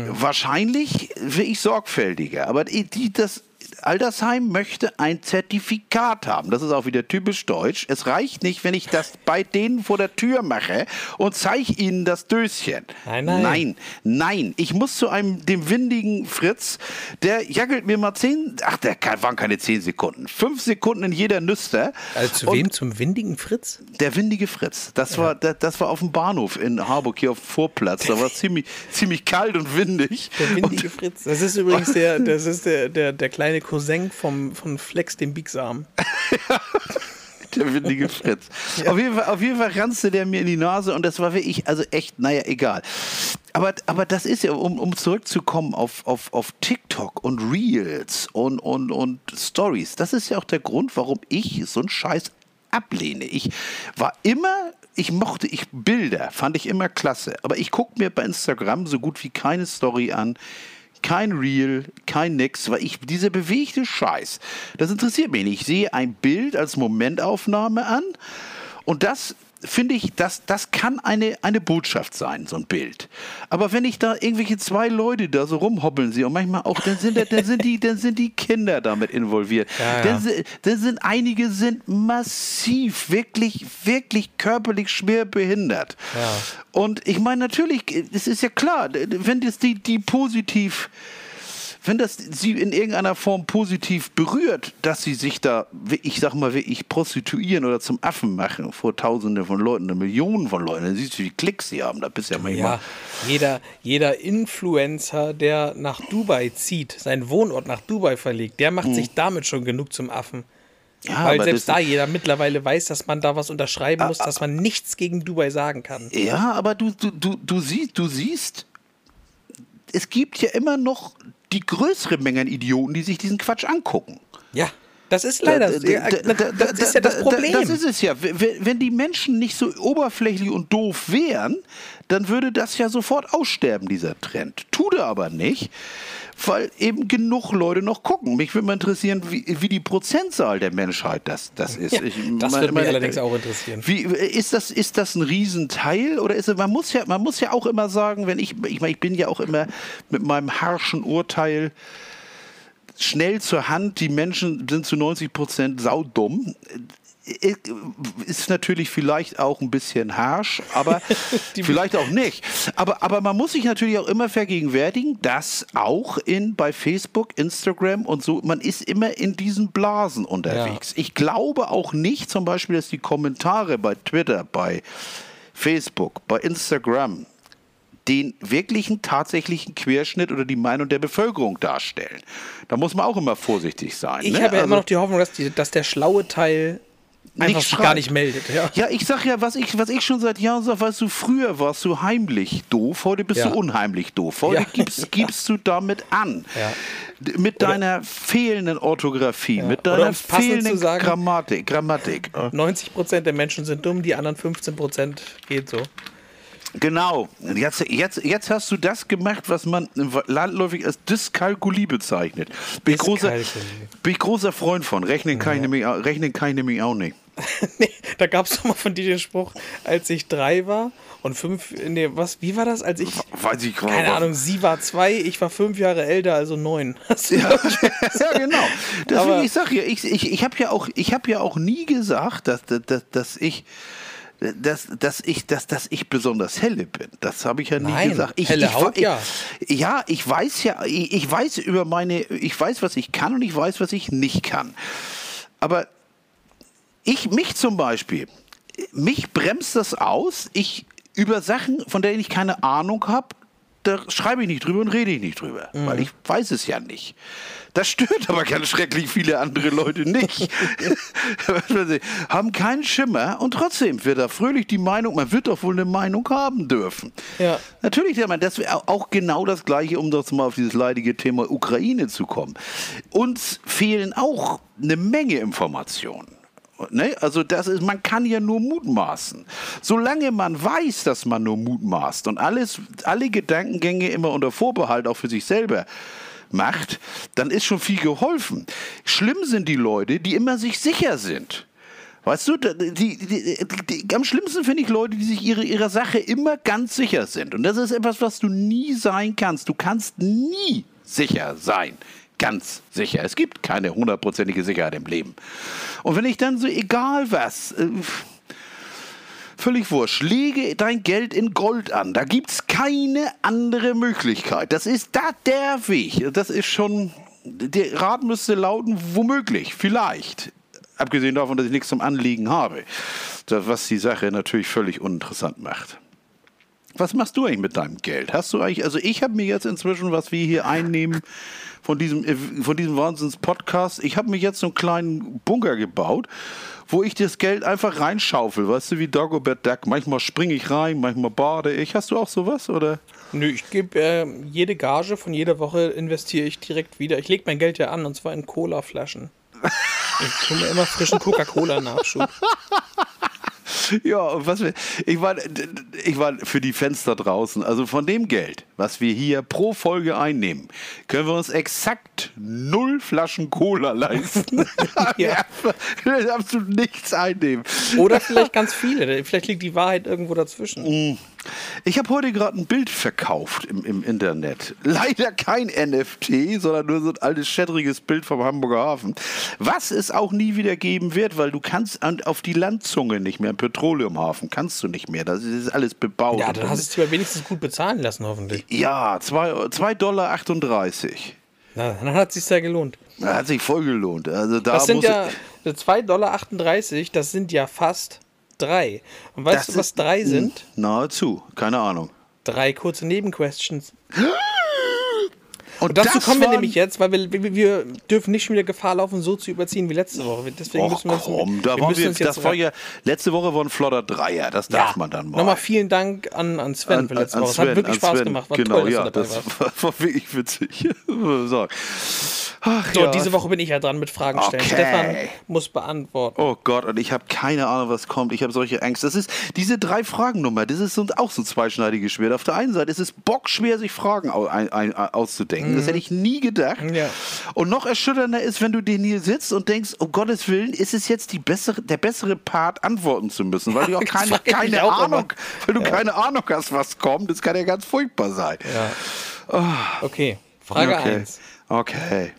Wahrscheinlich wäre ich sorgfältiger, aber die, das Altersheim möchte ein Zertifikat haben. Das ist auch wieder typisch deutsch. Es reicht nicht, wenn ich das bei denen vor der Tür mache und zeige ihnen das Döschen. Nein, nein. Nein, nein. Ich muss zu einem, dem windigen Fritz, der jackelt mir mal zehn, ach, der waren keine zehn Sekunden. Fünf Sekunden in jeder Nüster. Also zu Und wem? Zum windigen Fritz? der windige Fritz. Das war, das, das war auf dem Bahnhof in Harburg hier auf dem Vorplatz. Da war es ziemlich, ziemlich kalt und windig. Der windige Fritz. Das ist übrigens der, das ist der, der, der kleine Cousin vom, von Flex, dem Biegsam. Der windige Fritz. Auf, jeden Fall, auf jeden Fall ranzte der mir in die Nase und das war wirklich, also echt, naja, egal. Aber, aber das ist ja, um, um zurückzukommen auf, auf, auf TikTok und Reels und, und, und Stories, das ist ja auch der Grund, warum ich so einen Scheiß ablehne. Ich war immer, ich mochte ich Bilder, fand ich immer klasse. Aber ich gucke mir bei Instagram so gut wie keine Story an. Kein Reel, kein Nix, weil ich diese bewegte Scheiß, das interessiert mich nicht. Ich sehe ein Bild als Momentaufnahme an und das finde ich, das, das kann eine, eine Botschaft sein, so ein Bild. Aber wenn ich da irgendwelche zwei Leute da so rumhoppeln sehe und manchmal auch, dann sind, da- dann sind, die, dann sind die Kinder damit involviert. Ja, ja. Dann, dann sind einige sind massiv, wirklich, wirklich körperlich schwer behindert. Ja. Und ich meine, natürlich, es ist ja klar, wenn das die, die positiv, wenn das sie in irgendeiner Form positiv berührt, dass sie sich da, ich sag mal, wirklich prostituieren oder zum Affen machen vor Tausenden von Leuten, Millionen von Leuten, dann siehst du, wie Klicks sie haben. Da bist du ja manchmal. Ja, jeder, jeder Influencer, der nach Dubai zieht, seinen Wohnort nach Dubai verlegt, der macht sich damit schon genug zum Affen. Mhm. Ja, Weil selbst da jeder mittlerweile weiß, dass man da was unterschreiben muss, dass man nichts gegen Dubai sagen kann. Ja, aber du, du, du, du, siehst, du siehst, es gibt ja immer noch die größere Menge an Idioten, die sich diesen Quatsch angucken. Ja, das ist leider, da- da- das ist ja das da- Problem. Das ist es ja. Wenn die Menschen nicht so oberflächlich und doof wären, dann würde das ja sofort aussterben, dieser Trend. Tut er aber nicht, weil eben genug Leute noch gucken. Mich würde mal interessieren, wie, wie die Prozentzahl der Menschheit das, das ist. Ja, Ich das meine- würde mich meine- allerdings auch interessieren. Wie, ist, das, ist das ein Riesenteil? Oder ist man, muss ja, man muss ja auch immer sagen, wenn ich, ich meine, ich bin ja auch immer mit meinem harschen Urteil schnell zur Hand, die Menschen sind zu 90 Prozent saudumm. Äh, Ist natürlich vielleicht auch ein bisschen harsch, aber vielleicht auch nicht. Aber, aber man muss sich natürlich auch immer vergegenwärtigen, dass auch in, bei Facebook, Instagram und so, man ist immer in diesen Blasen unterwegs. Ich glaube auch nicht zum Beispiel, dass die Kommentare bei Twitter, bei Facebook, bei Instagram den wirklichen, tatsächlichen Querschnitt oder die Meinung der Bevölkerung darstellen. Da muss man auch immer vorsichtig sein. ich ne? habe ja Also- immer noch die Hoffnung, dass, die, dass der schlaue Teil einfach Nicht gar nicht meldet. Ja. Ja, ich sag ja, was ich, was ich schon seit Jahren sage, weißt du, früher warst du heimlich doof, heute bist Ja. du unheimlich doof. Heute Ja. gibst, gibst du damit an. Mit deiner fehlenden Orthographie, mit Oder deiner fehlenden sagen- Grammatik. Grammatik. 90% der Menschen sind dumm, die anderen 15% geht so. Genau. Jetzt, jetzt, jetzt hast du das gemacht, was man landläufig als Dyskalkulie bezeichnet. Bin ich, großer, bin ich großer Freund von. Rechnen kann, ich nämlich, rechnen kann ich nämlich auch nicht. nee, da gab es doch mal von dir den Spruch, als ich drei war und fünf, nee, was, wie war das, als ich, Weiß ich kaum. keine Ahnung, sie war zwei, ich war fünf Jahre älter, also neun. Ja, ja genau. Deswegen, Aber- ich sag ja, ich, ich, ich habe ja, auch- ich hab ja auch nie gesagt, dass, dass, dass ich dass, dass, ich, dass, dass ich besonders helle bin. Das habe ich ja nie Nein, gesagt. Ich, helle ich, Haut, ich, ja. Ja, ich weiß ja, ich, ich weiß über meine, ich weiß, was ich kann und ich weiß, was ich nicht kann. Aber ich, mich zum Beispiel, mich bremst das aus, ich über Sachen, von denen ich keine Ahnung habe, da schreibe ich nicht drüber und rede ich nicht drüber, Mhm. weil ich weiß es ja nicht. Das stört aber ganz schrecklich viele andere Leute nicht. haben keinen Schimmer und trotzdem wird da fröhlich die Meinung, man wird doch wohl eine Meinung haben dürfen. Ja. Natürlich, man, das wäre auch genau das Gleiche, um das mal auf dieses leidige Thema Ukraine zu kommen. Uns fehlen auch eine Menge Informationen. Ne? Also das ist, man kann ja nur mutmaßen. Solange man weiß, dass man nur mutmaßt und alles, alle Gedankengänge immer unter Vorbehalt auch für sich selber macht, dann ist schon viel geholfen. Schlimm sind die Leute, die immer sich sicher sind. Weißt du, die, die, die, am schlimmsten finde ich Leute, die sich ihre, ihrer Sache immer ganz sicher sind. Und das ist etwas, was du nie sein kannst. Du kannst nie sicher sein. Ganz sicher. Es gibt keine hundertprozentige Sicherheit im Leben. Und wenn ich dann so, egal was, äh, völlig wurscht, lege dein Geld in Gold an, da gibt es keine andere Möglichkeit. Das ist da der Weg. Das ist schon, der Rat müsste lauten, womöglich, vielleicht. Abgesehen davon, dass ich nichts zum Anliegen habe. Das, was die Sache natürlich völlig uninteressant macht. Was machst du eigentlich mit deinem Geld? Hast du eigentlich, also ich habe mir jetzt inzwischen, was wir hier einnehmen von diesem, äh, von diesem Wahnsinns-Podcast, ich habe mir jetzt so einen kleinen Bunker gebaut, wo ich das Geld einfach reinschaufel, weißt du, wie Dagobert Duck. Manchmal springe ich rein, manchmal bade ich. Hast du auch sowas, oder? Nö, ich gebe äh, jede Gage von jeder Woche investiere ich direkt wieder. Ich lege mein Geld ja an und zwar in Cola-Flaschen. Ich tue mir immer frischen Coca-Cola-Nachschub. Ja, und was wir, ich war, ich war für die Fenster draußen. Also von dem Geld, was wir hier pro Folge einnehmen, können wir uns exakt null Flaschen Cola leisten. Ja. absolut nichts einnehmen. Oder vielleicht ganz viele. Vielleicht liegt die Wahrheit irgendwo dazwischen. Ich habe heute gerade ein Bild verkauft im, im Internet. Leider kein NFT, sondern nur so ein altes, schädriges Bild vom Hamburger Hafen. Was es auch nie wieder geben wird, weil du kannst an, auf die Landzunge nicht mehr, im Petroleumhafen kannst du nicht mehr. Das ist alles bebaut. Ja, dann hast du es dir wenigstens gut bezahlen lassen, hoffentlich. Ja, 2,38 Dollar. Na, dann hat es sich ja gelohnt. Hat sich voll gelohnt. Also da Das sind ja ich, 2,38 Dollar, das sind ja fast drei. Und weißt Das du, was drei sind? nahezu, keine Ahnung. Drei kurze Nebenquestions. Und, Und dazu kommen wir nämlich jetzt, weil wir, wir, wir dürfen nicht schon wieder Gefahr laufen, so zu überziehen wie letzte Woche. Deswegen Och, müssen wir uns, komm, da wir müssen wir, das war ja, letzte Woche war ein flotter Dreier, das darf man dann mal. Nochmal vielen Dank an, an Sven für letzte Woche. Es hat wirklich an Spaß Sven. gemacht. War genau, toll, ja, das warst. war, wirklich witzig. so. Ach, So, ja. diese Woche bin ich ja dran mit Fragen stellen. Okay. Stefan muss beantworten. Oh Gott, und ich habe keine Ahnung, was kommt. Ich habe solche Angst. Das ist diese drei Fragennummer. Das ist auch so ein zweischneidiges Schwert. Auf der einen Seite ist es bockschwer, sich Fragen au, ein, ein, auszudenken. Das hätte ich nie gedacht. Mhm. Ja. Und noch erschütternder ist, wenn du den hier sitzt und denkst, um Gottes Willen, ist es jetzt die bessere, der bessere Part, antworten zu müssen, weil du auch keine, keine auch Ahnung, weil du keine Ahnung hast, was kommt. Das kann ja ganz furchtbar sein. Okay, Frage okay. 1. Okay.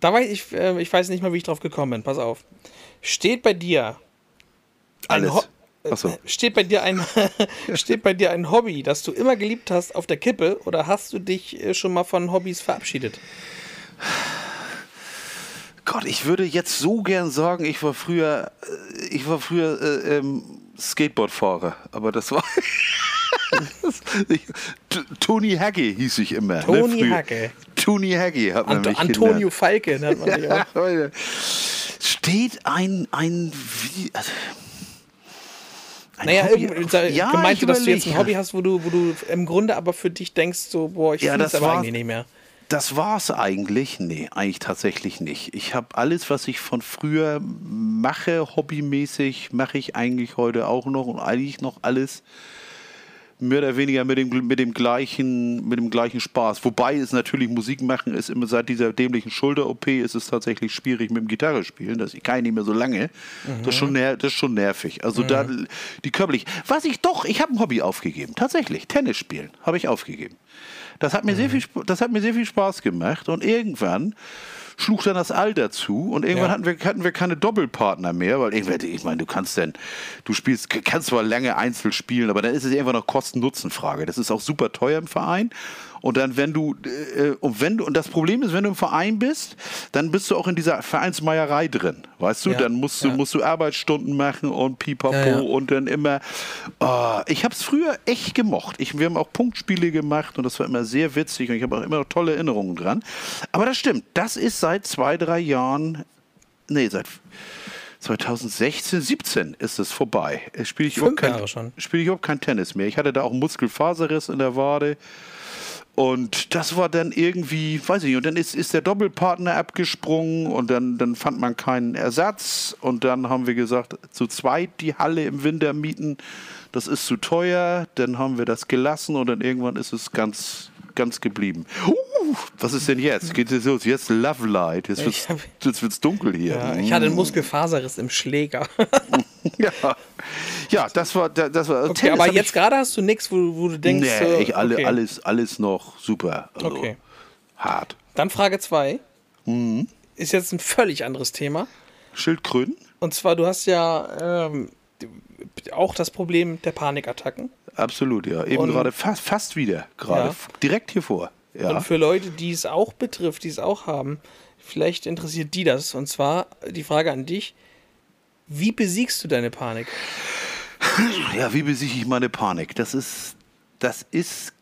Da weiß ich, äh, ich weiß nicht mal, wie ich drauf gekommen bin. Pass auf. Steht bei dir ein Alles. Ho- Achso. steht bei dir ein steht bei dir ein Hobby, das du immer geliebt hast, auf der Kippe oder hast du dich äh, schon mal von Hobbys verabschiedet? Gott, ich würde jetzt so gern sagen, ich war früher, äh, ich war früher äh, ähm, Skateboardfahrer, aber das war Tony Hagge hieß ich immer. Tony ne. Hagge. Tony Hagge hat man Anto mich Antonio genannt. Falke nennt man dich auch. Ja, Steht ein ein wie, also, ein Naja, Hobby Ja, gemeint, dass du jetzt ein. Hobby hast, wo du, wo du im Grunde aber für dich denkst, so, boah, ich Ja, es das aber war- eigentlich nicht mehr. Das war's eigentlich? Nee, eigentlich tatsächlich nicht. Ich habe alles, was ich von früher mache, hobbymäßig, mache ich eigentlich heute auch noch und eigentlich noch alles mehr oder weniger mit dem, mit dem gleichen mit dem gleichen Spaß. Wobei es natürlich Musik machen ist immer seit dieser dämlichen Schulter-OP ist es tatsächlich schwierig mit dem Gitarre spielen. Das kann ich nicht mehr so lange. Das, ist schon das ist schon nervig. Also da die körperlich. Was ich doch, ich habe ein Hobby aufgegeben. Tatsächlich Tennis spielen habe ich aufgegeben. Das hat mir sehr viel das hat mir sehr viel Spaß gemacht und irgendwann schlug dann das Alter zu und irgendwann Ja. hatten, wir, hatten wir keine Doppelpartner mehr, weil irgendwann, ich meine, du kannst denn, du spielst, kannst zwar lange Einzel spielen, aber dann ist es irgendwann noch Kosten-Nutzen-Frage. Das ist auch super teuer im Verein. Und dann, wenn du, äh, und wenn du, und das Problem ist, wenn du im Verein bist, dann bist du auch in dieser Vereinsmeierei drin. Weißt du, Ja, dann musst du, ja. musst du Arbeitsstunden machen und pipapo Ja, und dann immer. ah, ich habe es früher echt gemocht. Ich, wir haben auch Punktspiele gemacht und das war immer sehr witzig und ich habe auch immer noch tolle Erinnerungen dran. Aber das stimmt, das ist seit zwei, drei Jahren, nee, seit 2016, 17 ist es vorbei. Spiele ich, überhaupt kein- spiele ich überhaupt kein Tennis mehr. Ich hatte da auch einen Muskelfaserriss in der Wade. Und das war dann irgendwie, weiß ich nicht, und dann ist, ist der Doppelpartner abgesprungen und dann, dann fand man keinen Ersatz. Und dann haben wir gesagt, zu zweit die Halle im Winter mieten, das ist zu teuer, dann haben wir das gelassen und dann irgendwann ist es ganz, ganz geblieben. Uh, was ist denn jetzt? Geht es los? Jetzt Love Light, jetzt wird's, hab- jetzt wird's dunkel hier. Ja, ich hatte einen Muskelfaserriss im Schläger. ja. ja, das war, das war Okay, Tennis aber jetzt gerade hast du nichts, wo, wo du denkst. Nee, so, ich, alle, okay. alles, alles noch super. Also, Okay. Hart. Dann Frage 2. Mhm. Ist jetzt ein völlig anderes Thema. Schildkröten? Und zwar, du hast ja ähm, auch das Problem der Panikattacken. Absolut, ja. Eben Und- gerade fast, fast wieder. Gerade. Ja. Direkt hier vor. Ja. Und für Leute, die es auch betrifft, die es auch haben, vielleicht interessiert die das. Und zwar die Frage an dich: Wie besiegst du deine Panik? Ja, wie besiege ich meine Panik? Das ist, das ist,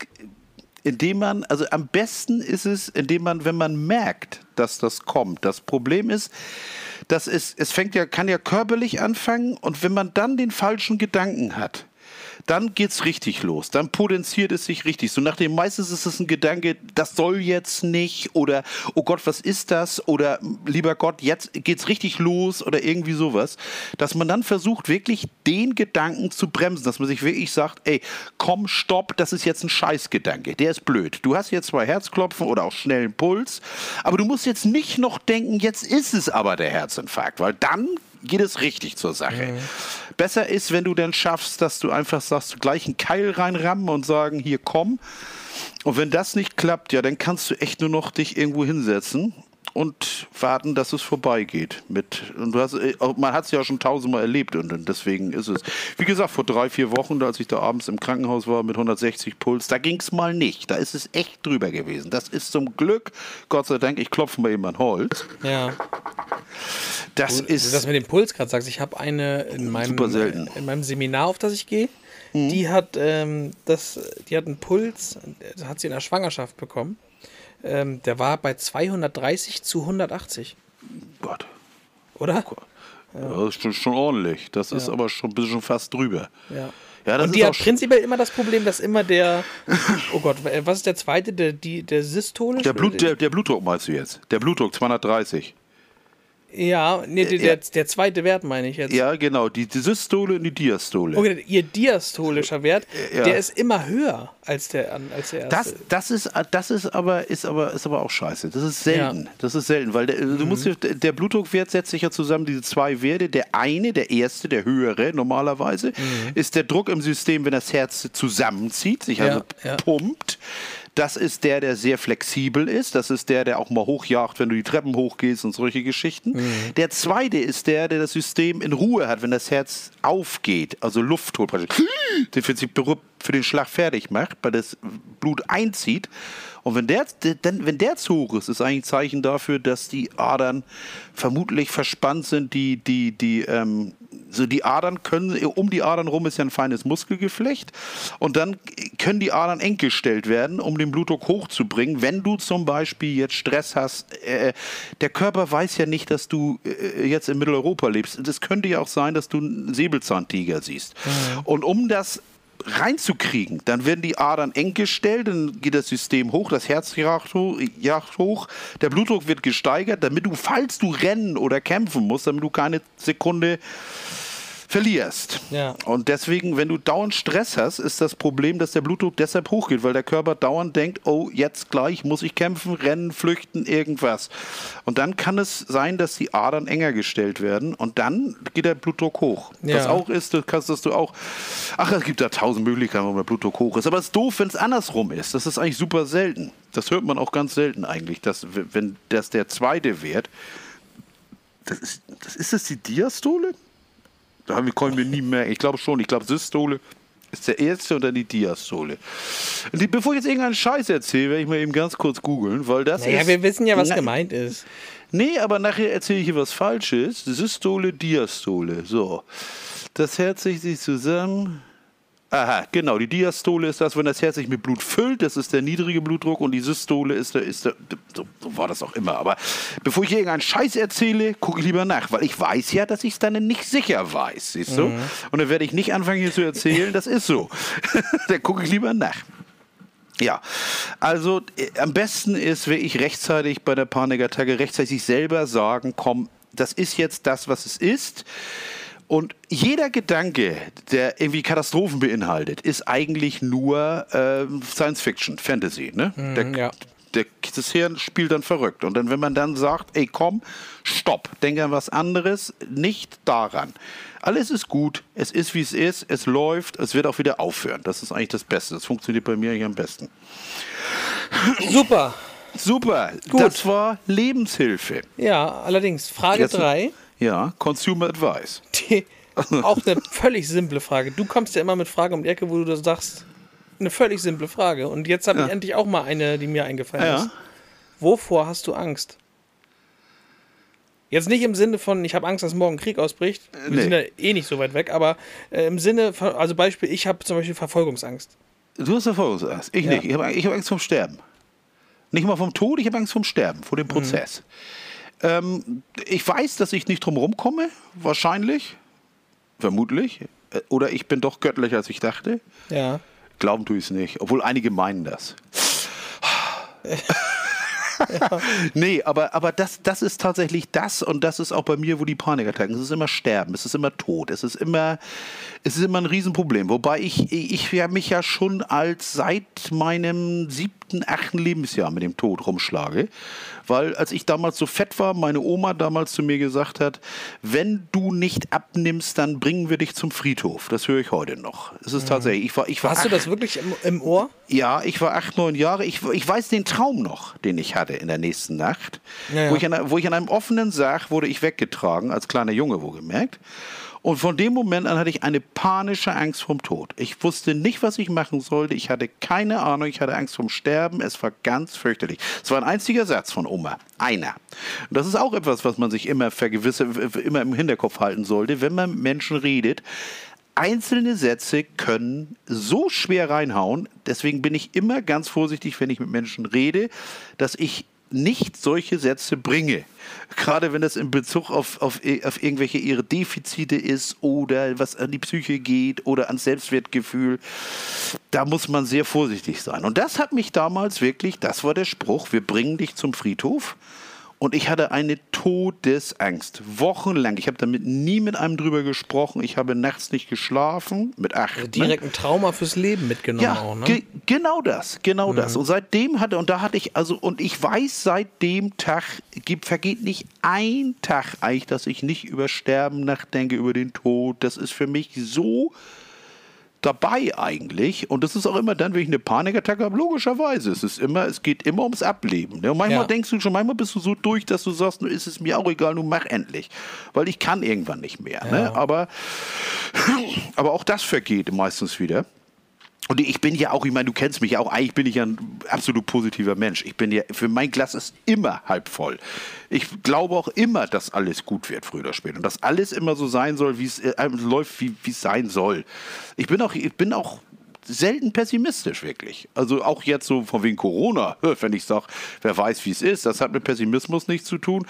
indem man, also am besten ist es, indem man, wenn man merkt, dass das kommt. Das Problem ist, dass es, es fängt ja, kann ja körperlich anfangen und wenn man dann den falschen Gedanken hat, dann geht's richtig los. Dann potenziert es sich richtig. So nach dem meistens ist es ein Gedanke, das soll jetzt nicht oder oh Gott, was ist das? Oder lieber Gott, jetzt geht's richtig los oder irgendwie sowas. Dass man dann versucht, wirklich den Gedanken zu bremsen, dass man sich wirklich sagt, ey, komm, stopp, das ist jetzt ein Scheißgedanke. Der ist blöd. Du hast jetzt zwei Herzklopfen oder auch schnellen Puls, aber du musst jetzt nicht noch denken, jetzt ist es aber der Herzinfarkt, weil dann geht es richtig zur Sache. Besser ist, wenn du dann schaffst, dass du einfach sagst, gleich einen Keil reinrammen und sagen, hier komm. Und wenn das nicht klappt, ja, dann kannst du echt nur noch dich irgendwo hinsetzen und warten, dass es vorbeigeht. Mit, und du hast, äh, man hat es ja schon tausendmal erlebt und deswegen ist es. Wie gesagt, vor drei, vier Wochen, als ich da abends im Krankenhaus war mit 160 Puls, da ging es mal nicht. Da ist es echt drüber gewesen. Das ist zum Glück, Gott sei Dank, ich klopfe mal eben an Holz. Ja. Das Du das ist. mit dem Puls gerade sagst, ich habe eine in meinem, selten. in meinem Seminar, auf das ich gehe, die hat ähm, das, die hat einen Puls, äh, hat sie in der Schwangerschaft bekommen. Ähm, der war bei 230 zu 180, Gott. oder? Ja, das ist schon, schon ordentlich. Das ist Ja. aber schon, bist schon fast drüber. Ja. Ja, das Und ist die hat prinzipiell immer das Problem, dass immer der, oh Gott, was ist der zweite, der, die, der systolisch? Der, Blut, der, der Blutdruck meinst du jetzt? Der Blutdruck 230. ja, nee, der, Ja. der, zweite Wert meine ich jetzt. Ja, genau. Die, die Systole und die Diastole. Okay, ihr diastolischer Wert, Ja. der ist immer höher als der, als der erste. Das, das, ist, das ist, aber, ist, aber, ist aber auch scheiße. Das ist selten. Ja. Das ist selten, weil der, du musst, dir- der Blutdruckwert setzt sich ja zusammen, diese zwei Werte. Der eine, der erste, der höhere normalerweise, ist der Druck im System, wenn das Herz zusammenzieht, sich also pumpt. Das ist der, der sehr flexibel ist. Das ist der, der auch mal hochjagt, wenn du die Treppen hochgehst und solche Geschichten. Der zweite ist der, der das System in Ruhe hat, wenn das Herz aufgeht, also Luft holt praktisch, den beru- für den Schlag fertig macht, weil das Blut einzieht. Und wenn der, denn, wenn der zu hoch ist, ist eigentlich ein Zeichen dafür, dass die Adern vermutlich verspannt sind. Die, die, die, ähm, so die Adern können, um die Adern rum ist ja ein feines Muskelgeflecht. Und dann können die Adern eng gestellt werden, um den Blutdruck hochzubringen. Wenn du zum Beispiel jetzt Stress hast, äh, der Körper weiß ja nicht, dass du äh, jetzt in Mitteleuropa lebst. Es könnte ja auch sein, dass du einen Säbelzahntiger siehst. Und um das reinzukriegen. Dann werden die Adern eng gestellt, dann geht das System hoch, das Herz jagt hoch, der Blutdruck wird gesteigert, damit du, falls du rennen oder kämpfen musst, damit du keine Sekunde verlierst. Ja. Und deswegen, wenn du dauernd Stress hast, ist das Problem, dass der Blutdruck deshalb hochgeht, weil der Körper dauernd denkt, oh, jetzt gleich muss ich kämpfen, rennen, flüchten, irgendwas. Und dann kann es sein, dass die Adern enger gestellt werden und dann geht der Blutdruck hoch. Ja. Das auch ist, das kannst dass du auch, ach, es gibt da tausend Möglichkeiten, warum der Blutdruck hoch ist. Aber es ist doof, wenn es andersrum ist. Das ist eigentlich super selten. Das hört man auch ganz selten eigentlich, dass, wenn das der zweite Wert, das ist, das ist das die Diastole? Da haben wir können wir nie merken. Ich glaube schon. Ich glaube, Systole ist der erste und dann die Diastole. Die, bevor ich jetzt irgendeinen Scheiß erzähle, werde ich mal eben ganz kurz googeln, weil das Naja, ist. wir wissen ja, was Na- gemeint ist. Nee, aber nachher erzähle ich hier was Falsches. Systole, Diastole. So. Das Herz sich zusammen. Aha, genau. Die Diastole ist das, wenn das Herz sich mit Blut füllt. Das ist der niedrige Blutdruck. Und die Systole ist der. Ist der so, so war das auch immer. Aber bevor ich hier irgendeinen Scheiß erzähle, gucke ich lieber nach. Weil ich weiß ja, dass ich es dann nicht sicher weiß. Siehst du? Und dann werde ich nicht anfangen hier zu erzählen. Das ist so. dann gucke ich lieber nach. Ja, also äh, am besten ist wirklich rechtzeitig bei der Panikattacke rechtzeitig selber sagen, komm, das ist jetzt das, was es ist. Und jeder Gedanke, der irgendwie Katastrophen beinhaltet, ist eigentlich nur ähm, Science Fiction, Fantasy. Ne? der, ja. der, das Hirn spielt dann verrückt. Und dann, wenn man dann sagt, ey komm, stopp, denk an was anderes, nicht daran. Alles ist gut, es ist wie es ist, es läuft, es wird auch wieder aufhören. Das ist eigentlich das Beste. Das funktioniert bei mir eigentlich am besten. Super. Super, Gut. das war Lebenshilfe. Ja, allerdings, Frage Jetzt- 3. Ja, Consumer Advice. Die, auch eine völlig simple Frage. Du kommst ja immer mit Fragen um die Ecke, wo du das sagst. Eine völlig simple Frage. Und jetzt habe ich Ja. endlich auch mal eine, die mir eingefallen Ja. ist. Wovor hast du Angst? Jetzt nicht im Sinne von, ich habe Angst, dass morgen Krieg ausbricht. Wir nee. sind ja eh nicht so weit weg, aber äh, im Sinne von, also Beispiel, ich habe zum Beispiel Verfolgungsangst. Du hast Erfolgsangst. Ich Ja. nicht. Ich habe ich hab Angst vom Sterben. Nicht mal vom Tod, ich habe Angst vom Sterben, vor Mhm. dem Prozess. Ähm, ich weiß, dass ich nicht drum rumkomme, wahrscheinlich, vermutlich. Äh, Oder ich bin doch göttlicher, als ich dachte. Ja. Glauben tue ich es nicht, obwohl einige meinen das. Nee, aber, aber das, das ist tatsächlich das und das ist auch bei mir, wo die Panikattacken, es ist immer Sterben, es ist immer Tod, es ist immer, es ist immer ein Riesenproblem. Wobei ich, ich ja mich ja schon als seit meinem siebten, achten Lebensjahr mit dem Tod rumschlage. Weil als ich damals so fett war, meine Oma damals zu mir gesagt hat, wenn du nicht abnimmst, dann bringen wir dich zum Friedhof. Das höre ich heute noch. Es ist tatsächlich, ich war, ich war Hast du acht- das wirklich im, im Ohr? ja, ich war acht, neun Jahre. Ich, ich weiß den Traum noch, den ich hatte in der nächsten Nacht. Ja, ja. Wo, ich an, wo ich an einem offenen Sarg wurde ich weggetragen, als kleiner Junge wohlgemerkt. Und von dem Moment an hatte ich eine panische Angst vom Tod. Ich wusste nicht, was ich machen sollte. Ich hatte keine Ahnung. Ich hatte Angst vom Sterben. Es war ganz fürchterlich. Es war ein einziger Satz von Oma. Einer. Und das ist auch etwas, was man sich immer vergewisse, immer im Hinterkopf halten sollte, wenn man mit Menschen redet. Einzelne Sätze können so schwer reinhauen. Deswegen bin ich immer ganz vorsichtig, wenn ich mit Menschen rede, dass ich nicht solche Sätze bringe. Gerade wenn es in Bezug auf, auf, auf irgendwelche ihre Defizite ist oder was an die Psyche geht oder ans Selbstwertgefühl. Da muss man sehr vorsichtig sein. Und das hat mich damals wirklich, das war der Spruch, wir bringen dich zum Friedhof. Und ich hatte eine Todesangst. Wochenlang. Ich habe damit nie mit einem drüber gesprochen. Ich habe nachts nicht geschlafen. Mit acht. ne? Direkt ein Trauma fürs Leben mitgenommen Ja, auch, ne? ge genau das, genau Mhm. das. Und seitdem hatte, und da hatte ich, also, und ich weiß, seit dem Tag gibt, vergeht nicht ein Tag eigentlich, dass ich nicht über Sterben nachdenke, über den Tod. Das ist für mich so dabei eigentlich. Und das ist auch immer dann, wenn ich eine Panikattacke habe, logischerweise. Es ist immer, es geht immer ums Ableben. Ne? Und manchmal Ja. denkst du schon, manchmal bist du so durch, dass du sagst, nun ist es mir auch egal, nun mach endlich. Weil ich kann irgendwann nicht mehr. Ne? Aber, aber auch das vergeht meistens wieder. Und ich bin ja auch, ich meine, du kennst mich ja auch, eigentlich bin ich ja ein absolut positiver Mensch. Ich bin ja, für mein Glas ist immer halb voll. Ich glaube auch immer, dass alles gut wird, früher oder später. Und dass alles immer so sein soll, wie es äh, läuft, wie wie es sein soll. Ich bin auch, ich bin auch selten pessimistisch, wirklich. Also auch jetzt so von wegen Corona, wenn ich sage, wer weiß, wie es ist, das hat mit Pessimismus nichts zu tun.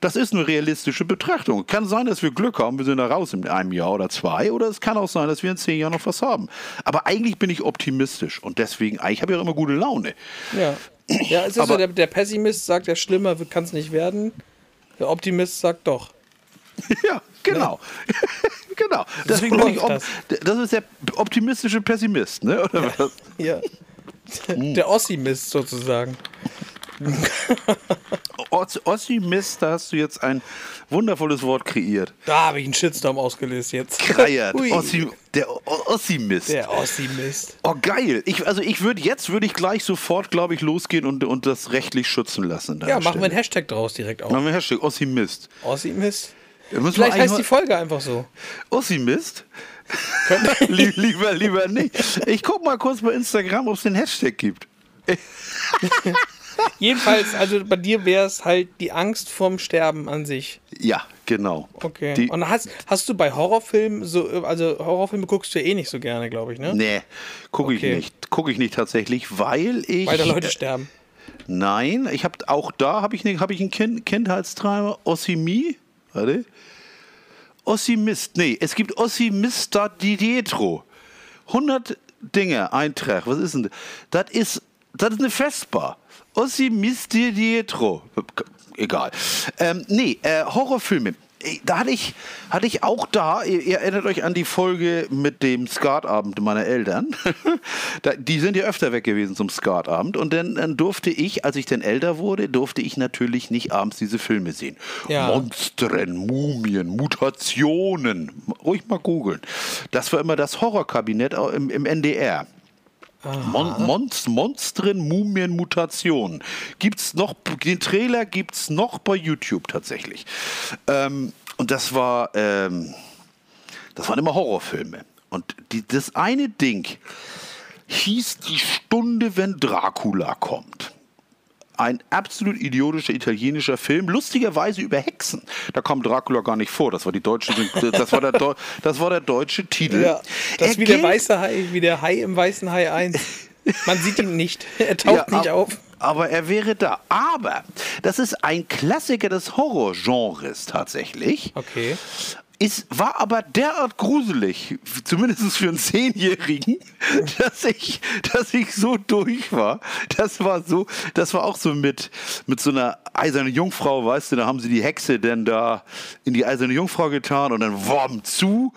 Das ist eine realistische Betrachtung. Kann sein, dass wir Glück haben, wir sind da raus in einem Jahr oder zwei, oder es kann auch sein, dass wir in zehn Jahren noch was haben. Aber eigentlich bin ich optimistisch und deswegen, eigentlich habe ich auch immer gute Laune. Ja. Ja, es ist Aber- so, der, der Pessimist sagt, der Schlimmer kann es nicht werden. Der Optimist sagt doch. Ja, genau. genau. Das, Deswegen bin ich op- das ist der optimistische Pessimist, ne? Oder was? Ja. Der Ossi-Mist sozusagen. Os- Ossi-Mist, da hast du jetzt ein wundervolles Wort kreiert. Da habe ich einen Shitstorm ausgelöst jetzt. Kreiert. Ossi, der Ossi-Mist. Der Ossi-Mist. Oh, geil. Ich, also ich würde jetzt würde ich gleich sofort, glaube ich, losgehen und, und das rechtlich schützen lassen. Ja, machen wir einen. Hashtag draus direkt auch. Machen wir Hashtag Ossi-Mist. Ossi-Mist. Vielleicht heißt die Folge einfach so. Ossi-Mist? Lie- lieber, lieber nicht. Ich guck mal kurz bei Instagram, ob es den Hashtag gibt. Jedenfalls, also bei dir wäre es halt die Angst vorm Sterben an sich. Ja, genau. Okay. Die, Und hast, hast du bei Horrorfilmen so, also Horrorfilme guckst du ja eh nicht so gerne, glaube ich, ne? nee, gucke ich Okay. nicht. Gucke ich nicht tatsächlich, weil ich. Weil da Leute sterben. Nein, ich habe auch da habe ich, ne, hab ich einen kind, Kindheitsträumer. Ossimi. Warte. Ossimist. Nee, es gibt Ossimista di Dietro. 100 Dinge, Eintrag. Was ist denn das? Das ist, das ist eine Vespa. Ossimist di Dietro. Egal. Ähm, nee, äh, Horrorfilme. Da hatte ich, hatte ich auch da, ihr, ihr erinnert euch an die Folge mit dem Skatabend meiner Eltern. die sind ja öfter weg gewesen zum Skatabend. Und dann, dann durfte ich, als ich dann älter wurde, durfte ich natürlich nicht abends diese Filme sehen. Ja. Monstren, Mumien, Mutationen. Ruhig mal googeln. Das war immer das Horrorkabinett im, im NDR. Mon Monst Monstren, Mumien, Mutationen. Gibt's noch, den Trailer gibt's noch bei YouTube tatsächlich. Ähm, und das war, ähm, das waren immer Horrorfilme. Und die, das eine Ding hieß die Stunde, wenn Dracula kommt. Ein absolut idiotischer italienischer Film, lustigerweise über Hexen. Da kommt Dracula gar nicht vor. Das war die deutsche, das war der, Deu- das war der deutsche Titel. Ja, das ist wie der weiße Hai, wie der Hai im weißen Hai 1. Man sieht ihn nicht. Er taucht Ja, nicht auf. Aber er wäre da. Aber das ist ein Klassiker des Horrorgenres tatsächlich. Okay. Ist, war aber derart gruselig, zumindest für einen Zehnjährigen, dass ich, dass ich so durch war. Das war so, das war auch so mit, mit so einer eisernen Jungfrau, weißt du, da haben sie die Hexe denn da in die eiserne Jungfrau getan und dann worm zu.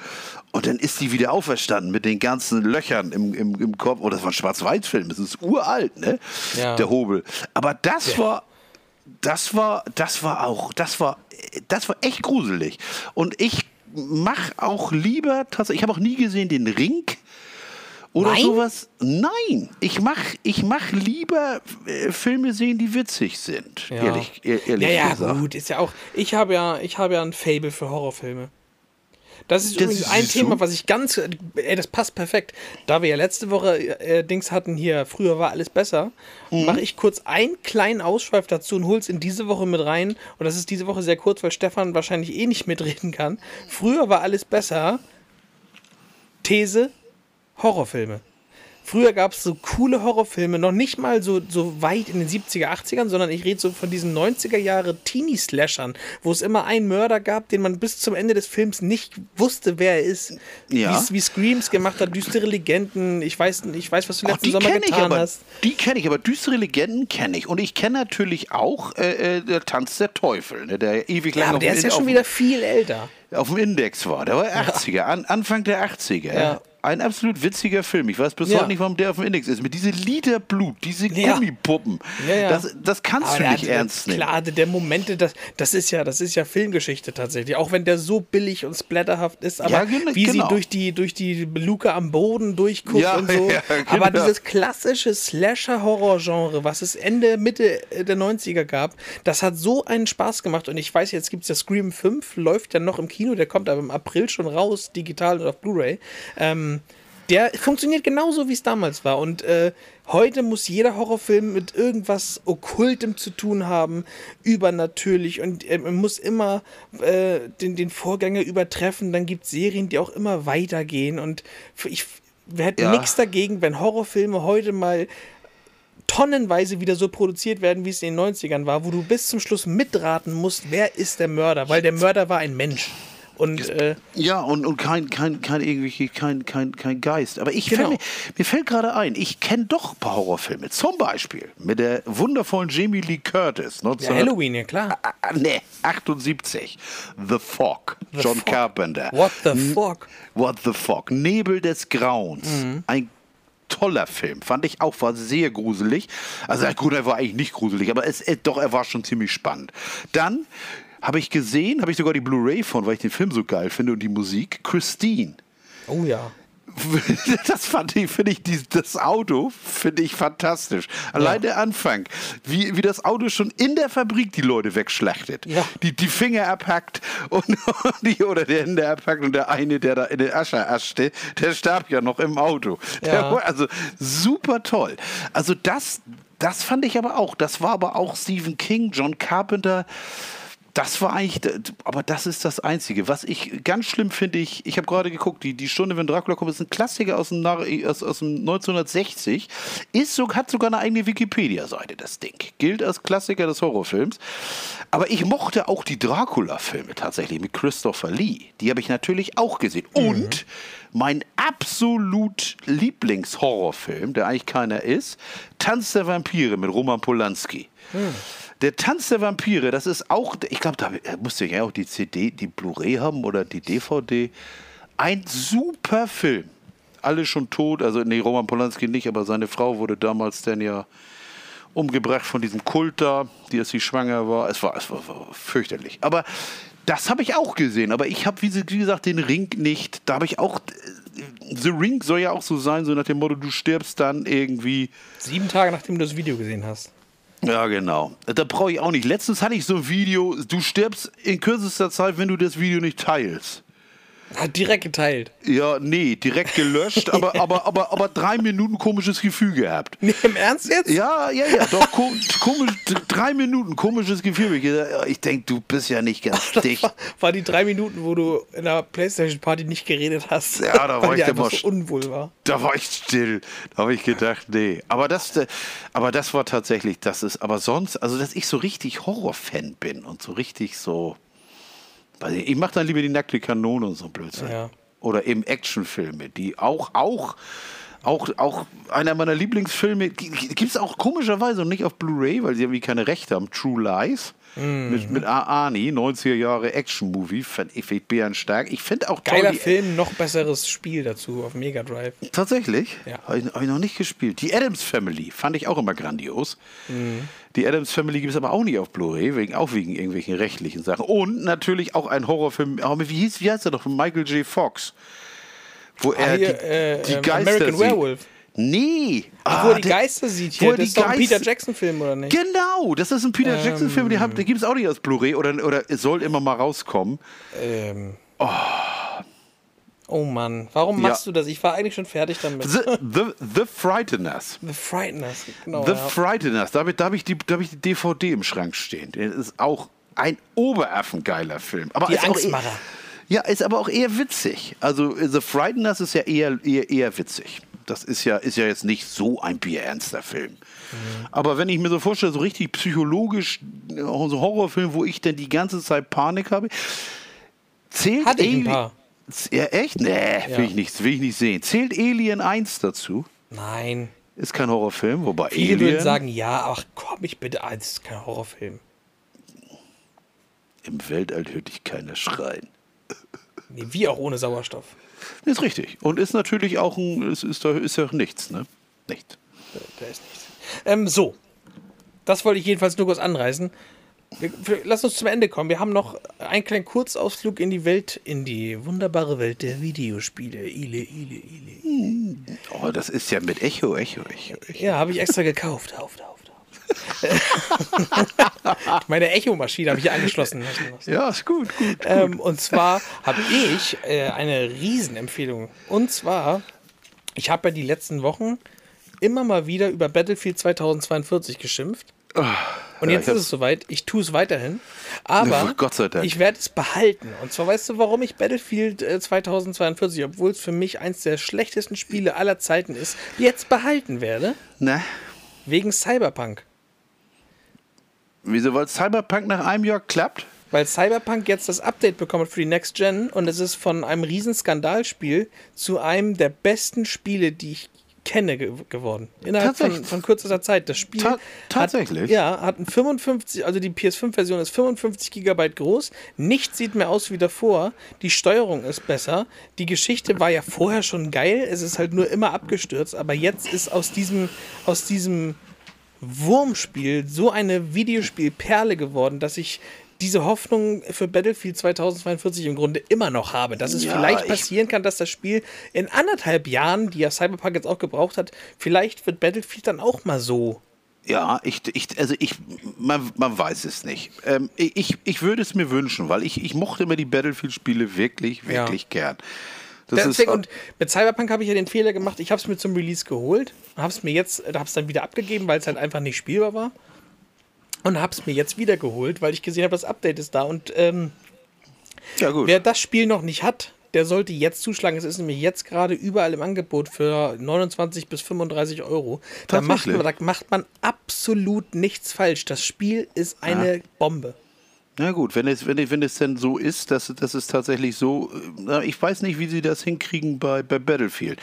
Und dann ist die wieder auferstanden mit den ganzen Löchern im, im, im Kopf. Oh, das war ein Schwarz-Weiß-Film, das ist uralt, ne? Ja. Der Hobel. Aber das war, das war, das war auch, das war, das war echt gruselig. Und ich mach auch lieber, tatsächlich, ich habe auch nie gesehen den Ring oder Nein? sowas. Nein, ich mach, ich mach lieber äh, Filme sehen, die witzig sind. Ja. Ehrlich, ehr- ehrlich ja, ja, gesagt. gut, ist ja auch. Ich habe ja, ich habe ja ein Fable für Horrorfilme. Das ist Das übrigens ist ein so. Thema, was ich ganz. Ey, das passt perfekt. Da wir ja letzte Woche äh, Dings hatten hier, früher war alles besser, Mhm. mache ich kurz einen kleinen Ausschweif dazu und hol's in diese Woche mit rein. Und das ist diese Woche sehr kurz, weil Stefan wahrscheinlich eh nicht mitreden kann. Früher war alles besser. These: Horrorfilme. Früher gab es so coole Horrorfilme, noch nicht mal so, so weit in den 70er, 80ern, sondern ich rede so von diesen 90er Jahre Teenie-Slashern, wo es immer einen Mörder gab, den man bis zum Ende des Films nicht wusste, wer er ist. Ja. Wie Screams gemacht hat, düstere Legenden. Ich weiß, ich weiß was du Ach, letzten die Sommer kenne ich getan aber. hast. Die kenne ich, aber düstere Legenden kenne ich. Und ich kenne natürlich auch äh, äh, der Tanz der Teufel, ne, der ewig Ja, lange aber auf der ist ja schon wieder viel älter. auf dem Index war. Der war 80er, an, Anfang der 80er. Ja. Ein absolut witziger Film. Ich weiß bis Ja. heute nicht, warum der auf dem Index ist. Mit diese Liederblut, diese Ja. Gummipuppen. Ja. Das, das kannst Aber du der nicht ernst nehmen. Klar, der Momente, das, das ist ja, das ist ja Filmgeschichte tatsächlich. Auch wenn der so billig und splatterhaft ist, aber Ja, gen- wie sie genau. durch die, durch die Luke am Boden durchguckt und so. ja, Aber genau. dieses klassische Slasher-Horror-Genre, was es Ende, Mitte der 90er gab, das hat so einen Spaß gemacht. Und ich weiß, jetzt gibt es ja Scream 5, läuft ja noch im Kino, der kommt aber im April schon raus, digital und auf Blu-ray. Ähm, der funktioniert genauso, wie es damals war. Und äh, heute muss jeder Horrorfilm mit irgendwas Okkultem zu tun haben, übernatürlich. Und äh, man muss immer äh, den, den Vorgänger übertreffen. Dann gibt es Serien, die auch immer weitergehen. Und ich wir hätten Ja. nichts dagegen, wenn Horrorfilme heute mal tonnenweise wieder so produziert werden, wie es in den 90ern war, wo du bis zum Schluss mitraten musst, wer ist der Mörder, weil der Mörder war ein Mensch. Und äh, Ja, und, und kein, kein, kein, irgendwie, kein, kein, kein Geist. Aber ich Genau. fällt mir, mir fällt gerade ein, ich kenne doch ein paar Horrorfilme. Zum Beispiel mit der wundervollen Jamie Lee Curtis. ja, 1900 Halloween, ja klar. Ah, ah, nee, 78. The Fog. The John Fog. Carpenter. What the fuck? What the Fog. Nebel des Grauens. Mhm. Ein toller Film. Fand ich auch, war sehr gruselig. Also gut, er war eigentlich nicht gruselig, aber es, äh, doch, er war schon ziemlich spannend. Dann habe ich gesehen, habe ich sogar die Blu-ray von, weil ich den Film so geil finde und die Musik, Christine. Oh ja. Das fand ich, finde ich, die, das Auto finde ich fantastisch. Allein der Anfang, wie, wie das Auto schon in der Fabrik die Leute wegschlachtet. Ja. Die, die Finger abhackt und, und die, oder der Hände abhackt und der eine, der da in der Asche aschte, der starb ja noch im Auto. Der Ja. war also super toll. Also das, das fand ich aber auch. Das war aber auch Stephen King, John Carpenter. Das war eigentlich, aber das ist das Einzige. Was ich ganz schlimm finde, ich, ich habe gerade geguckt, die, die Stunde, wenn Dracula kommt, ist ein Klassiker aus dem, Nar- aus, aus dem 1960. Ist so, hat sogar eine eigene Wikipedia-Seite, das Ding. Gilt als Klassiker des Horrorfilms. Aber ich mochte auch die Dracula-Filme tatsächlich mit Christopher Lee. Die habe ich natürlich auch gesehen. Und mein absolut Lieblingshorrorfilm, der eigentlich keiner ist, Tanz der Vampire mit Roman Polanski. Der Tanz der Vampire, das ist auch, ich glaube, da musste ich ja auch die CD, die Blu-ray haben oder die DVD. Ein super Film. Alle schon tot, also nee, Roman Polanski nicht, aber seine Frau wurde damals dann ja umgebracht von diesem Kult da, die als sie schwanger war. Es war, es war, war fürchterlich. Aber das habe ich auch gesehen. Aber ich habe, wie gesagt, den Ring nicht. Da habe ich auch. äh, The Ring soll ja auch so sein, so nach dem Motto, du stirbst dann irgendwie. Sieben Tage nachdem du das Video gesehen hast. Ja, genau. Da brauche ich auch nicht. Letztens hatte ich so ein Video, du stirbst in kürzester Zeit, wenn du das Video nicht teilst. Hat direkt geteilt. Ja, nee, direkt gelöscht, aber, aber, aber, aber drei Minuten komisches Gefühl gehabt. Nee, im Ernst jetzt? Ja, ja, ja, doch, ko komisch, drei Minuten komisches Gefühl. Ich, ich denke, du bist ja nicht ganz dicht. War, war die drei Minuten, wo du in der Playstation-Party nicht geredet hast. Ja, da war ich immer so unwohl war. Da war ich still. Da habe ich gedacht, nee. Aber das, äh, aber das war tatsächlich, das ist, aber sonst, also dass ich so richtig Horrorfan bin und so richtig so. Ich mache dann lieber die nackte Kanone und so Blödsinn. Ja. Oder eben Actionfilme, die auch, auch, auch, auch einer meiner Lieblingsfilme, gibt es auch komischerweise und nicht auf Blu-ray, weil sie irgendwie keine Rechte haben, True Lies. Mhm. Mit, mit Arnie, 90er Jahre Action-Movie, fand ich ich bärenstark. Ich finde auch toll, Geiler die- Film, noch besseres Spiel dazu auf Mega Drive. Tatsächlich? Ja. Habe ich, hab ich noch nicht gespielt. Die Adams Family fand ich auch immer grandios. Die Adams Family gibt es aber auch nicht auf Blu-ray, wegen, auch wegen irgendwelchen rechtlichen Sachen. Und natürlich auch ein Horrorfilm, aber wie, hieß, wie heißt der noch, von Michael J. Fox. Wo er Ah, hier, die, äh, die ähm, Geister American sieht. Werewolf. Nee. Ach, wo er die der- Geister sieht hier. er Das ist doch ein Peter Jackson-Film, oder nicht? Genau, das ist ein Peter Ähm. Jackson-Film, den, den gibt es auch nicht als Blu-ray oder, oder soll immer mal rauskommen. Ähm. Oh Mann, warum Ja. machst du das? Ich war eigentlich schon fertig damit. The, the, the Frighteners. The Frighteners, genau. The ja. Frighteners, da habe ich, da hab ich, die- da hab ich die DVD im Schrank stehen. Das ist auch ein oberaffengeiler Film. Aber Die ist auch Angstmacher. Eher, ja, ist aber auch eher witzig. Also The Frighteners ist ja eher, eher, eher witzig. Das ist ja, ist ja jetzt nicht so ein bierernster Film. Mhm. Aber wenn ich mir so vorstelle, so richtig psychologisch, äh, so ein Horrorfilm, wo ich denn die ganze Zeit Panik habe, zählt Hatte ich ein paar. Ja, echt? Nee, Ja. will, ich nicht, will ich nicht sehen. Zählt Alien 1 dazu? Nein. Ist kein Horrorfilm, wobei Viele Alien würden sagen, ja, ach komm ich bitte, ah, das ist kein Horrorfilm. im Weltall hört dich keiner schreien. Nee, wie auch ohne Sauerstoff. Ist richtig. Und ist natürlich auch ein, ist, ist, da ist ja nichts, ne? Nicht. Da ist nichts. Ähm, so. Das wollte ich jedenfalls nur kurz anreißen. Wir, lass uns zum Ende kommen. Wir haben noch einen kleinen Kurzausflug in die Welt, in die wunderbare Welt der Videospiele. Ile, ile, ile. Oh, das ist ja mit Echo, Echo, Echo. Echo. Ja, habe ich extra gekauft. Auf, auf, auf. Meine Echo-Maschine habe ich hier angeschlossen. Ja, ist gut, gut. Ähm, und zwar habe ich äh, eine Riesenempfehlung. Und zwar, ich habe ja die letzten Wochen immer mal wieder über Battlefield 2042 geschimpft. Und ja, jetzt ist es soweit, ich tue es weiterhin. Aber Ja, Gott sei Dank. ich werde es behalten. Und zwar weißt du, warum ich Battlefield äh, 2042, obwohl es für mich eins der schlechtesten Spiele aller Zeiten ist, jetzt behalten werde? Ne? Wegen Cyberpunk. Wieso, weil Cyberpunk nach einem Jahr klappt? weil Cyberpunk jetzt das Update bekommen hat für die Next Gen und es ist von einem riesen Skandalspiel zu einem der besten Spiele, die ich kenne, ge geworden. Innerhalb von, von kürzester Zeit. Das Spiel Ta- tatsächlich? Hat, ja, hat ein 55, also die PS5-Version ist 55 Gigabyte groß. Nichts sieht mehr aus wie davor. Die Steuerung ist besser. Die Geschichte war ja vorher schon geil. Es ist halt nur immer abgestürzt. Aber jetzt ist aus diesem, aus diesem Wurmspiel so eine Videospielperle geworden, dass ich diese Hoffnung für Battlefield 2042 im Grunde immer noch habe, dass es Ja, vielleicht ich- passieren kann, dass das Spiel in anderthalb Jahren, die ja Cyberpunk jetzt auch gebraucht hat, vielleicht wird Battlefield dann auch mal so. Ja, ich, ich, also ich, man, man weiß es nicht. Ähm, ich, ich würde es mir wünschen, weil ich, ich mochte immer die Battlefield-Spiele wirklich, Ja. wirklich gern. Das Deswegen, und mit Cyberpunk habe ich ja den Fehler gemacht, ich habe es mir zum Release geholt, habe es mir jetzt, habe es dann wieder abgegeben, weil es halt einfach nicht spielbar war. Und habe es mir jetzt wieder geholt, weil ich gesehen habe, das Update ist da. Und ähm, ja. Wer das Spiel noch nicht hat, der sollte jetzt zuschlagen. Es ist nämlich jetzt gerade überall im Angebot für 29 bis 35 Euro. Da macht, man, da macht man absolut nichts falsch. Das Spiel ist eine Bombe. Na gut, wenn es, wenn, es- wenn es denn so ist, dass, dass es tatsächlich so, äh, ich weiß nicht, wie sie das hinkriegen bei, bei Battlefield.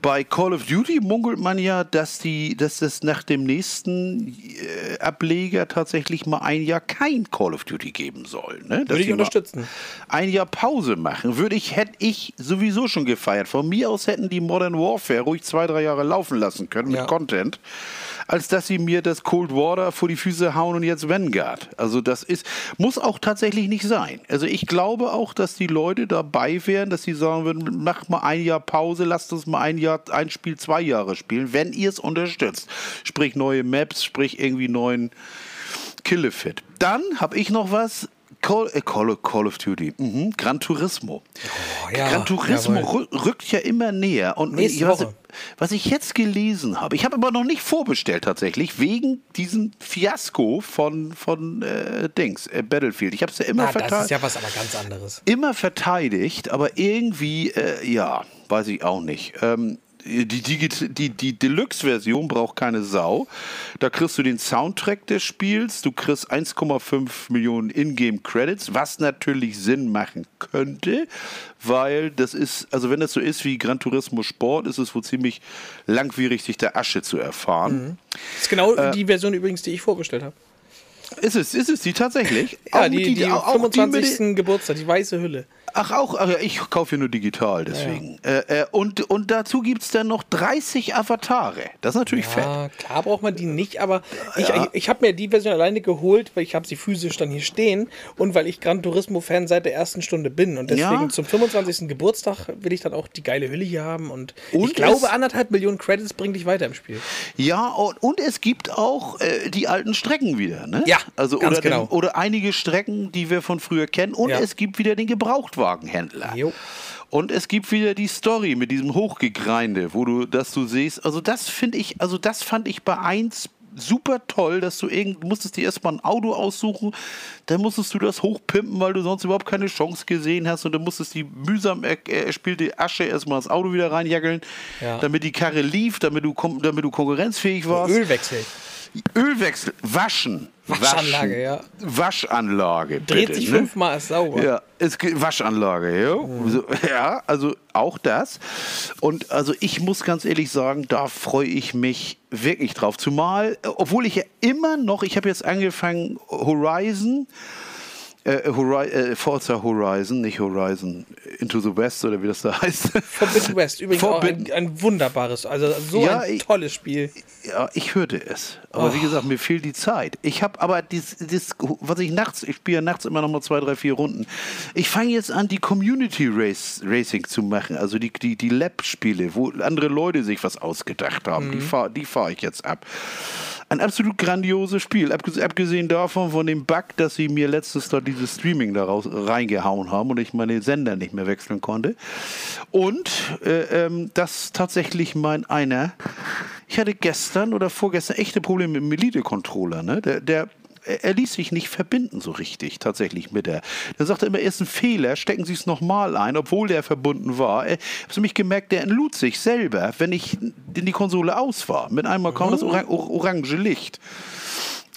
Bei Call of Duty munkelt man ja, dass die, dass das nach dem nächsten äh, Ableger tatsächlich mal ein Jahr kein Call of Duty geben soll. Ne? Dass Würde ich unterstützen. Ein Jahr Pause machen, würde ich, hätte ich sowieso schon gefeiert. Von mir aus hätten die Modern Warfare ruhig zwei, drei Jahre laufen lassen können Ja. mit Content, als dass sie mir das Cold Water vor die Füße hauen und jetzt Vanguard. Also das ist, muss auch tatsächlich nicht sein. Also ich glaube auch, dass die Leute dabei wären, dass sie sagen würden, mach mal ein Jahr Pause, lasst uns mal ein Jahr, ein Spiel zwei Jahre spielen, wenn ihr es unterstützt. Sprich neue Maps, sprich irgendwie neuen Killefit. Dann habe ich noch was. Call, äh, Call, Call of Duty, mhm. Gran Turismo. Oh, ja, Gran Turismo jawohl. rü- rückt ja immer näher. Und Nächste was, was ich jetzt gelesen habe, ich habe aber noch nicht vorbestellt tatsächlich, wegen diesem Fiasko von, von äh, Dings, äh, Battlefield. Ich habe es ja immer Na, das verteidigt ist ja was aber ganz anderes. immer verteidigt, aber irgendwie, äh, ja, weiß ich auch nicht. Ähm, die, Digit- die, die Deluxe-Version braucht keine Sau. Da kriegst du den Soundtrack des Spiels, du kriegst 1,5 Millionen Ingame-Credits, was natürlich Sinn machen könnte, weil das ist, also wenn das so ist wie Gran Turismo Sport, ist es wohl ziemlich langwierig, sich der Asche zu erfahren. Das ist genau Äh, die Version übrigens, die ich vorbestellt habe. Ist es, ist es die tatsächlich? Ja, Auch die, die, auch- auch die mit den- 25. Geburtstag, die weiße Hülle. Ach, auch, ach ja, ich kaufe hier nur digital, deswegen. Äh, äh, und, und dazu gibt es dann noch 30 Avatare. Das ist natürlich fett. Ja, klar braucht man die nicht, aber ich, ich, ich habe mir die Version alleine geholt, weil ich habe sie physisch dann hier stehen und weil ich Gran Turismo-Fan seit der ersten Stunde bin. Und deswegen Ja. zum 25. Geburtstag will ich dann auch die geile Hülle hier haben. Und, Und ich glaube, anderthalb Millionen Credits bringen dich weiter im Spiel. Ja, und, und es gibt auch äh, die alten Strecken wieder, ne? Ja, also ganz oder, genau. den, oder einige Strecken, die wir von früher kennen. Und Ja. es gibt wieder den Gebrauchtwagenhändler. Jo. Und es gibt wieder die Story mit diesem Hochgegreinde, wo du, dass du siehst, also das finde ich, also das fand ich bei 1 super toll, dass du irgend, musstest dir erstmal ein Auto aussuchen, dann musstest du das hochpimpen, weil du sonst überhaupt keine Chance gesehen hast und dann musstest die mühsam er, erspielte Asche erstmal ins Auto wieder reinjaggeln, Ja. damit die Karre lief, damit du, damit du konkurrenzfähig warst. Ölwechsel. Ölwechsel, waschen. Waschanlage, ja. Waschanlage. Dreht bitte, sich ne? fünfmal, ist sauber. Ja, es gibt Waschanlage, ja. So, ja, also auch das. Und also ich muss ganz ehrlich sagen, da freue ich mich wirklich drauf. Zumal, obwohl ich ja immer noch, ich habe jetzt angefangen, Horizon, äh, Hori äh, Forza Horizon, nicht Horizon Into the West oder wie das da heißt. Forbidden West, übrigens Forbidden- auch ein, ein wunderbares, also so Ja, ein ich- tolles Spiel. Ja, ich hörte es. Aber wie gesagt, mir fehlt die Zeit. Ich habe aber dies, dies, was ich nachts, ich spiele nachts immer noch mal zwei, drei, vier Runden. Ich fange jetzt an, die Community Race, Racing zu machen, also die, die, die Lab-Spiele, wo andere Leute sich was ausgedacht haben. Die fahre die fahr ich jetzt ab. Ein absolut grandioses Spiel. Abges- Abgesehen davon, von dem Bug, dass sie mir letztes da dieses Streaming daraus reingehauen haben und ich meine Sender nicht mehr wechseln konnte. Und äh, ähm, dass tatsächlich mein einer, ich hatte gestern oder vorgestern echte Probleme mit dem Elite-Controller. Ne? Der, der, er er ließ sich nicht verbinden so richtig, tatsächlich mit der. Der sagte immer, erst ein Fehler, stecken Sie es nochmal ein, obwohl der verbunden war. Ich habe nämlich gemerkt, der entlud sich selber, wenn ich in die Konsole aus war. Mit einmal kam das orang or orange Licht.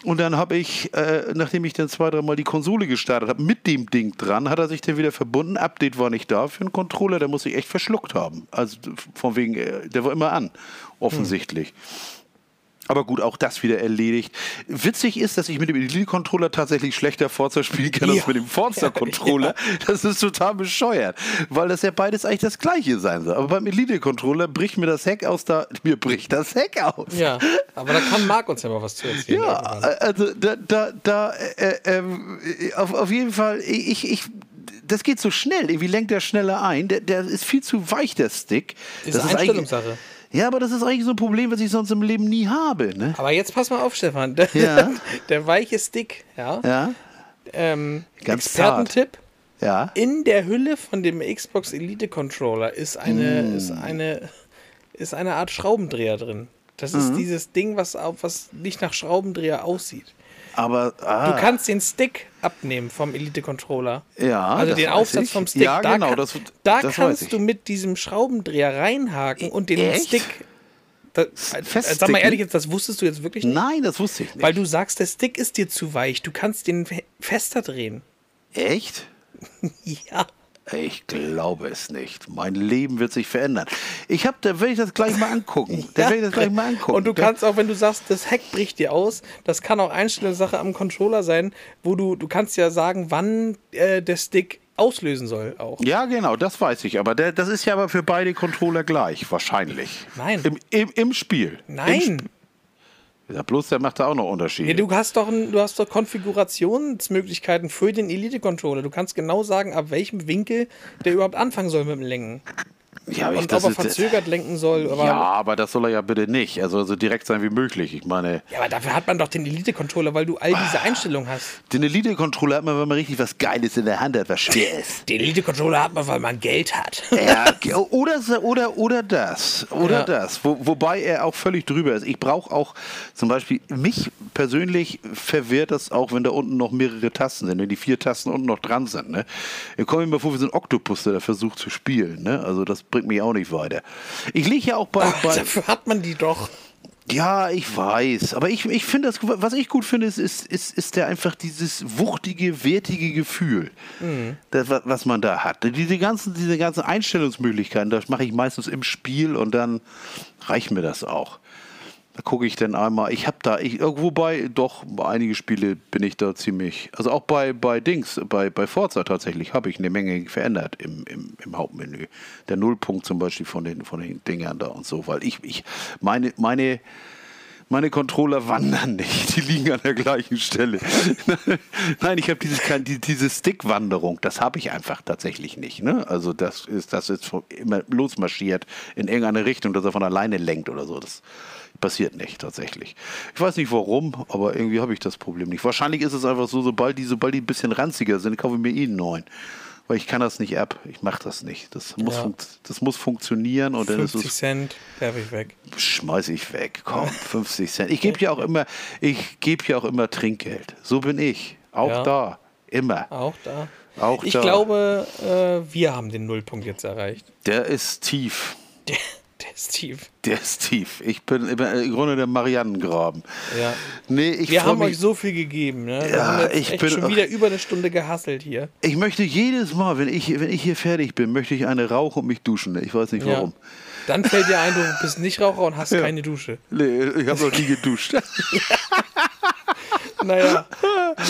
Und dann habe ich, äh, nachdem ich dann zwei, dreimal die Konsole gestartet habe, mit dem Ding dran, hat er sich dann wieder verbunden. Update war nicht da für einen Controller, der muss ich echt verschluckt haben. Also von wegen, äh, der war immer an, offensichtlich. Aber gut, auch das wieder erledigt. Witzig ist, dass ich mit dem Elite-Controller tatsächlich schlechter Forza spielen kann Ja. als mit dem Forza-Controller. Das ist total bescheuert, weil das ja beides eigentlich das gleiche sein soll. Aber beim Elite-Controller bricht mir das Heck aus da, mir bricht das Heck aus. Ja, aber da kann Marc uns ja mal was zu erzählen. Ja, also da, da, da äh, äh, auf, auf jeden Fall, ich, ich, das geht so schnell, irgendwie lenkt er schneller ein. Der, der ist viel zu weich, der Stick. Ist das Einstellungssache. Ja, aber das ist eigentlich so ein Problem, was ich sonst im Leben nie habe. Ne? Aber jetzt pass mal auf, Stefan. Der, Ja. der weiche Stick, ja. Ja, Ähm, Ganz Expertentipp. ja. In der Hülle von dem Xbox Elite Controller ist eine, Hm. ist eine, ist eine Art Schraubendreher drin. Das Mhm. ist dieses Ding, was, au- was nicht nach Schraubendreher aussieht. Aber ah, Du kannst den Stick abnehmen vom Elite-Controller. Ja, Also den Aufsatz ich. vom Stick. Ja, da genau, kann- das- da das kannst du mit diesem Schraubendreher reinhaken und den Echt? Stick. Da, sag mal Feststicken? ehrlich, jetzt, das wusstest du jetzt wirklich nicht? Nein, das wusste ich nicht. Weil du sagst, der Stick ist dir zu weich. Du kannst den fe- fester drehen. Echt? Ja. Ich glaube es nicht. Mein Leben wird sich verändern. Ich habe, da werde ich das gleich mal angucken. Da werde ich das gleich mal angucken. Und du kannst auch, wenn du sagst, das Heck bricht dir aus, das kann auch Einstellungssache am Controller sein, wo du, du kannst ja sagen, wann äh, der Stick auslösen soll auch. Ja, genau, das weiß ich. Aber der, das ist ja aber für beide Controller gleich, wahrscheinlich. Nein. Im, im, im Spiel. Im Nein. Sp ja, bloß der macht da auch noch Unterschiede. Nee, du hast doch, ein, du hast doch Konfigurationsmöglichkeiten für den Elite-Controller. Du kannst genau sagen, ab welchem Winkel der überhaupt anfangen soll mit dem Lenken. Ja, aber ich, Und das ob er verzögert lenken soll. Aber, ja, aber das soll er ja bitte nicht. Also so direkt sein wie möglich. Ich meine, Ja, aber dafür hat man doch den Elite-Controller, weil du all diese Einstellungen hast. den Elite-Controller hat man, wenn man richtig was Geiles in der Hand hat, was schwer ist. Den Elite-Controller hat man, weil man Geld hat. Ja, oder, oder, oder das. Oder Ja. das. Wo, wobei er auch völlig drüber ist. Ich brauche auch zum Beispiel, mich persönlich verwehrt das auch, wenn da unten noch mehrere Tasten sind, wenn die vier Tasten unten noch dran sind. Ne? Ich komme mir mal vor wie so ein Oktopus, der da versucht zu spielen. Ne? Also das bringt mich auch nicht weiter. Ich liege ja auch bei. Ach, bei dafür hat man die doch. ja, ich weiß. Aber ich, ich finde das, was ich gut finde, ist, ist, ist, ist der einfach dieses wuchtige, wertige Gefühl, das, wa- was man da hat. Diese ganzen, diese ganzen Einstellungsmöglichkeiten, das mache ich meistens im Spiel und dann reicht mir das auch. Da gucke ich dann einmal, ich habe da, ich, wobei doch, einige Spiele bin ich da ziemlich, also auch bei, bei Dings, bei, bei Forza tatsächlich, habe ich eine Menge verändert im, im, im Hauptmenü. Der Nullpunkt zum Beispiel von den, von den Dingern da und so, weil ich, ich meine, meine, meine Controller wandern nicht, die liegen an der gleichen Stelle. Nein, ich habe dieses, diese Stickwanderung, das habe ich einfach tatsächlich nicht. Ne? Also das ist, das ist immer losmarschiert in irgendeine Richtung, dass er von alleine lenkt oder so. Das passiert nicht tatsächlich. Ich weiß nicht warum, aber irgendwie habe ich das Problem nicht. Wahrscheinlich ist es einfach so, sobald die, sobald die ein bisschen ranziger sind, kaufe ich mir eh einen neuen. Weil ich kann das nicht ab. Ich mache das nicht. Das muss, Ja. das muss funktionieren und dann ist 50 es Cent, werfe ich weg. schmeiß ich weg. Komm, 50 Cent. Ich gebe ja auch immer, ich gebe ja auch immer Trinkgeld. So bin ich. Auch Ja. da. Immer. Auch da. Auch ich da. glaube, äh, wir haben den Nullpunkt jetzt erreicht. Der ist tief. Der, der ist tief. Der ist tief. Ich bin im Grunde der Marianengraben. Ja. Nee, ich Wir haben mich, euch so viel gegeben. Ne? Wir Ja, ich bin schon wieder über eine Stunde gehasselt hier. Ich möchte jedes Mal, wenn ich, wenn ich hier fertig bin, möchte ich eine rauchen und mich duschen. Ich weiß nicht Ja. warum. Dann fällt dir ein, du bist nicht Raucher und hast keine Dusche. Nee, ich habe noch nie geduscht. Naja,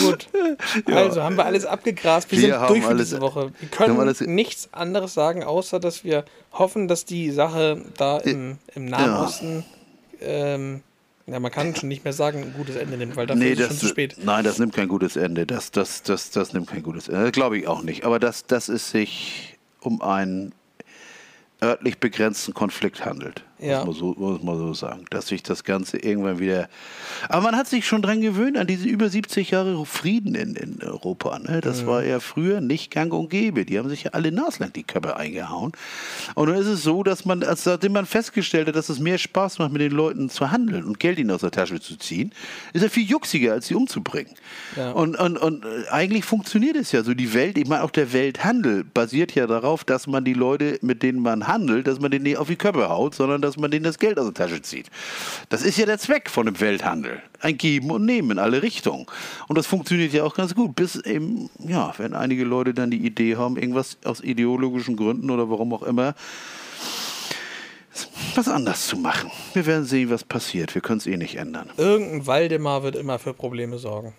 gut. Also haben wir alles abgegrast. Wir, Wir sind durch für diese Woche. Wir wir können alles- nichts anderes sagen, außer dass wir hoffen, dass die Sache da im, im Nahen Ja. Osten, ähm, ja, man kann schon nicht mehr sagen, ein gutes Ende nimmt, weil dafür Nee, ist es das, schon zu spät. nein, das nimmt kein gutes Ende. Das, das, das, das nimmt kein gutes Ende. Das glaube ich auch nicht. Aber dass, dass es sich um einen örtlich begrenzten Konflikt handelt. Ja. Muss, man so, muss man so sagen. Dass sich das Ganze irgendwann wieder. Aber man hat sich schon dran gewöhnt, an diese über 70 Jahre Frieden in, in Europa. Ne? Das Mhm. war ja früher nicht gang und gäbe. Die haben sich ja alle naslang die Köpfe eingehauen. Und dann ist es so, dass man, als seitdem man festgestellt hat, dass es mehr Spaß macht, mit den Leuten zu handeln und Geld ihnen aus der Tasche zu ziehen, ist er viel juxiger, als sie umzubringen. Ja. Und, und, und äh, eigentlich funktioniert es ja so. Die Welt, ich meine, auch der Welthandel basiert ja darauf, dass man die Leute, mit denen man handelt, dass man denen nicht auf die Köpfe haut, sondern dass man denen das Geld aus der Tasche zieht. Das ist ja der Zweck von dem Welthandel. Ein Geben und Nehmen in alle Richtungen. Und das funktioniert ja auch ganz gut. Bis eben, ja, wenn einige Leute dann die Idee haben, irgendwas aus ideologischen Gründen oder warum auch immer, was anders zu machen. Wir werden sehen, was passiert. Wir können es eh nicht ändern. Irgendein Waldemar wird immer für Probleme sorgen.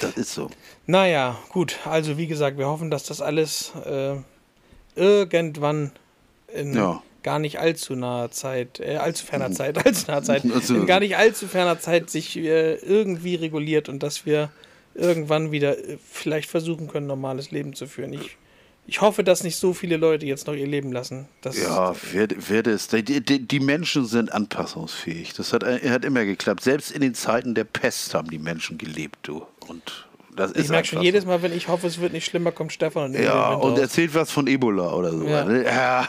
Das ist so. Naja, gut. Also wie gesagt, wir hoffen, dass das alles äh, irgendwann in Ja. Gar nicht allzu naher Zeit, äh, allzu ferner Zeit, allzu naher Zeit, in gar nicht allzu ferner Zeit sich äh, irgendwie reguliert und dass wir irgendwann wieder äh, vielleicht versuchen können, normales Leben zu führen. Ich, ich hoffe, dass nicht so viele Leute jetzt noch ihr Leben lassen. Das, Ja, wird, wird es. Die, die, die Menschen sind anpassungsfähig. Das hat, hat immer geklappt. Selbst in den Zeiten der Pest haben die Menschen gelebt, du. Und das ist ich merke schon jedes. Mal, wenn ich hoffe, es wird nicht schlimmer, kommt Stefan und Ja, und raus. erzählt was von Ebola oder so. Ja. Ja,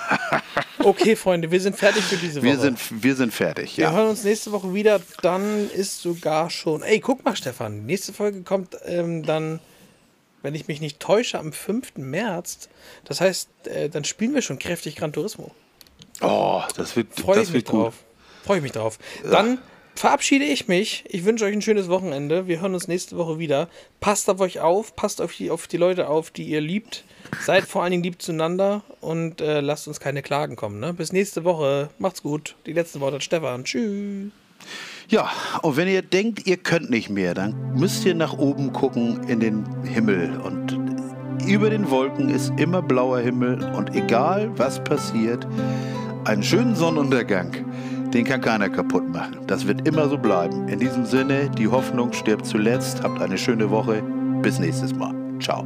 Okay, Freunde, wir sind fertig für diese Woche. wir, sind, wir sind fertig, Wir ja. hören uns nächste Woche wieder. Dann ist sogar schon. Ey, guck mal, Stefan. Nächste Folge kommt ähm, dann, wenn ich mich nicht täusche, am 5. März. Das heißt, äh, dann spielen wir schon kräftig Gran Turismo. Oh, das wird, Freue das wird gut. Freue ich mich drauf. Dann verabschiede ich mich. Ich wünsche euch ein schönes Wochenende. Wir hören uns nächste Woche wieder. Passt auf euch auf. Passt auf die, auf die Leute auf, die ihr liebt. Seid vor allen Dingen lieb zueinander und äh, lasst uns keine Klagen kommen. Ne? Bis nächste Woche. Macht's gut. Die letzten Worte hat Stefan. Tschüss. Ja, und wenn ihr denkt, ihr könnt nicht mehr, dann müsst ihr nach oben gucken in den Himmel. Und über den Wolken ist immer blauer Himmel. Und egal was passiert, einen schönen Sonnenuntergang, den kann keiner kaputt machen. Das wird immer so bleiben. In diesem Sinne, die Hoffnung stirbt zuletzt. Habt eine schöne Woche. Bis nächstes Mal. Ciao.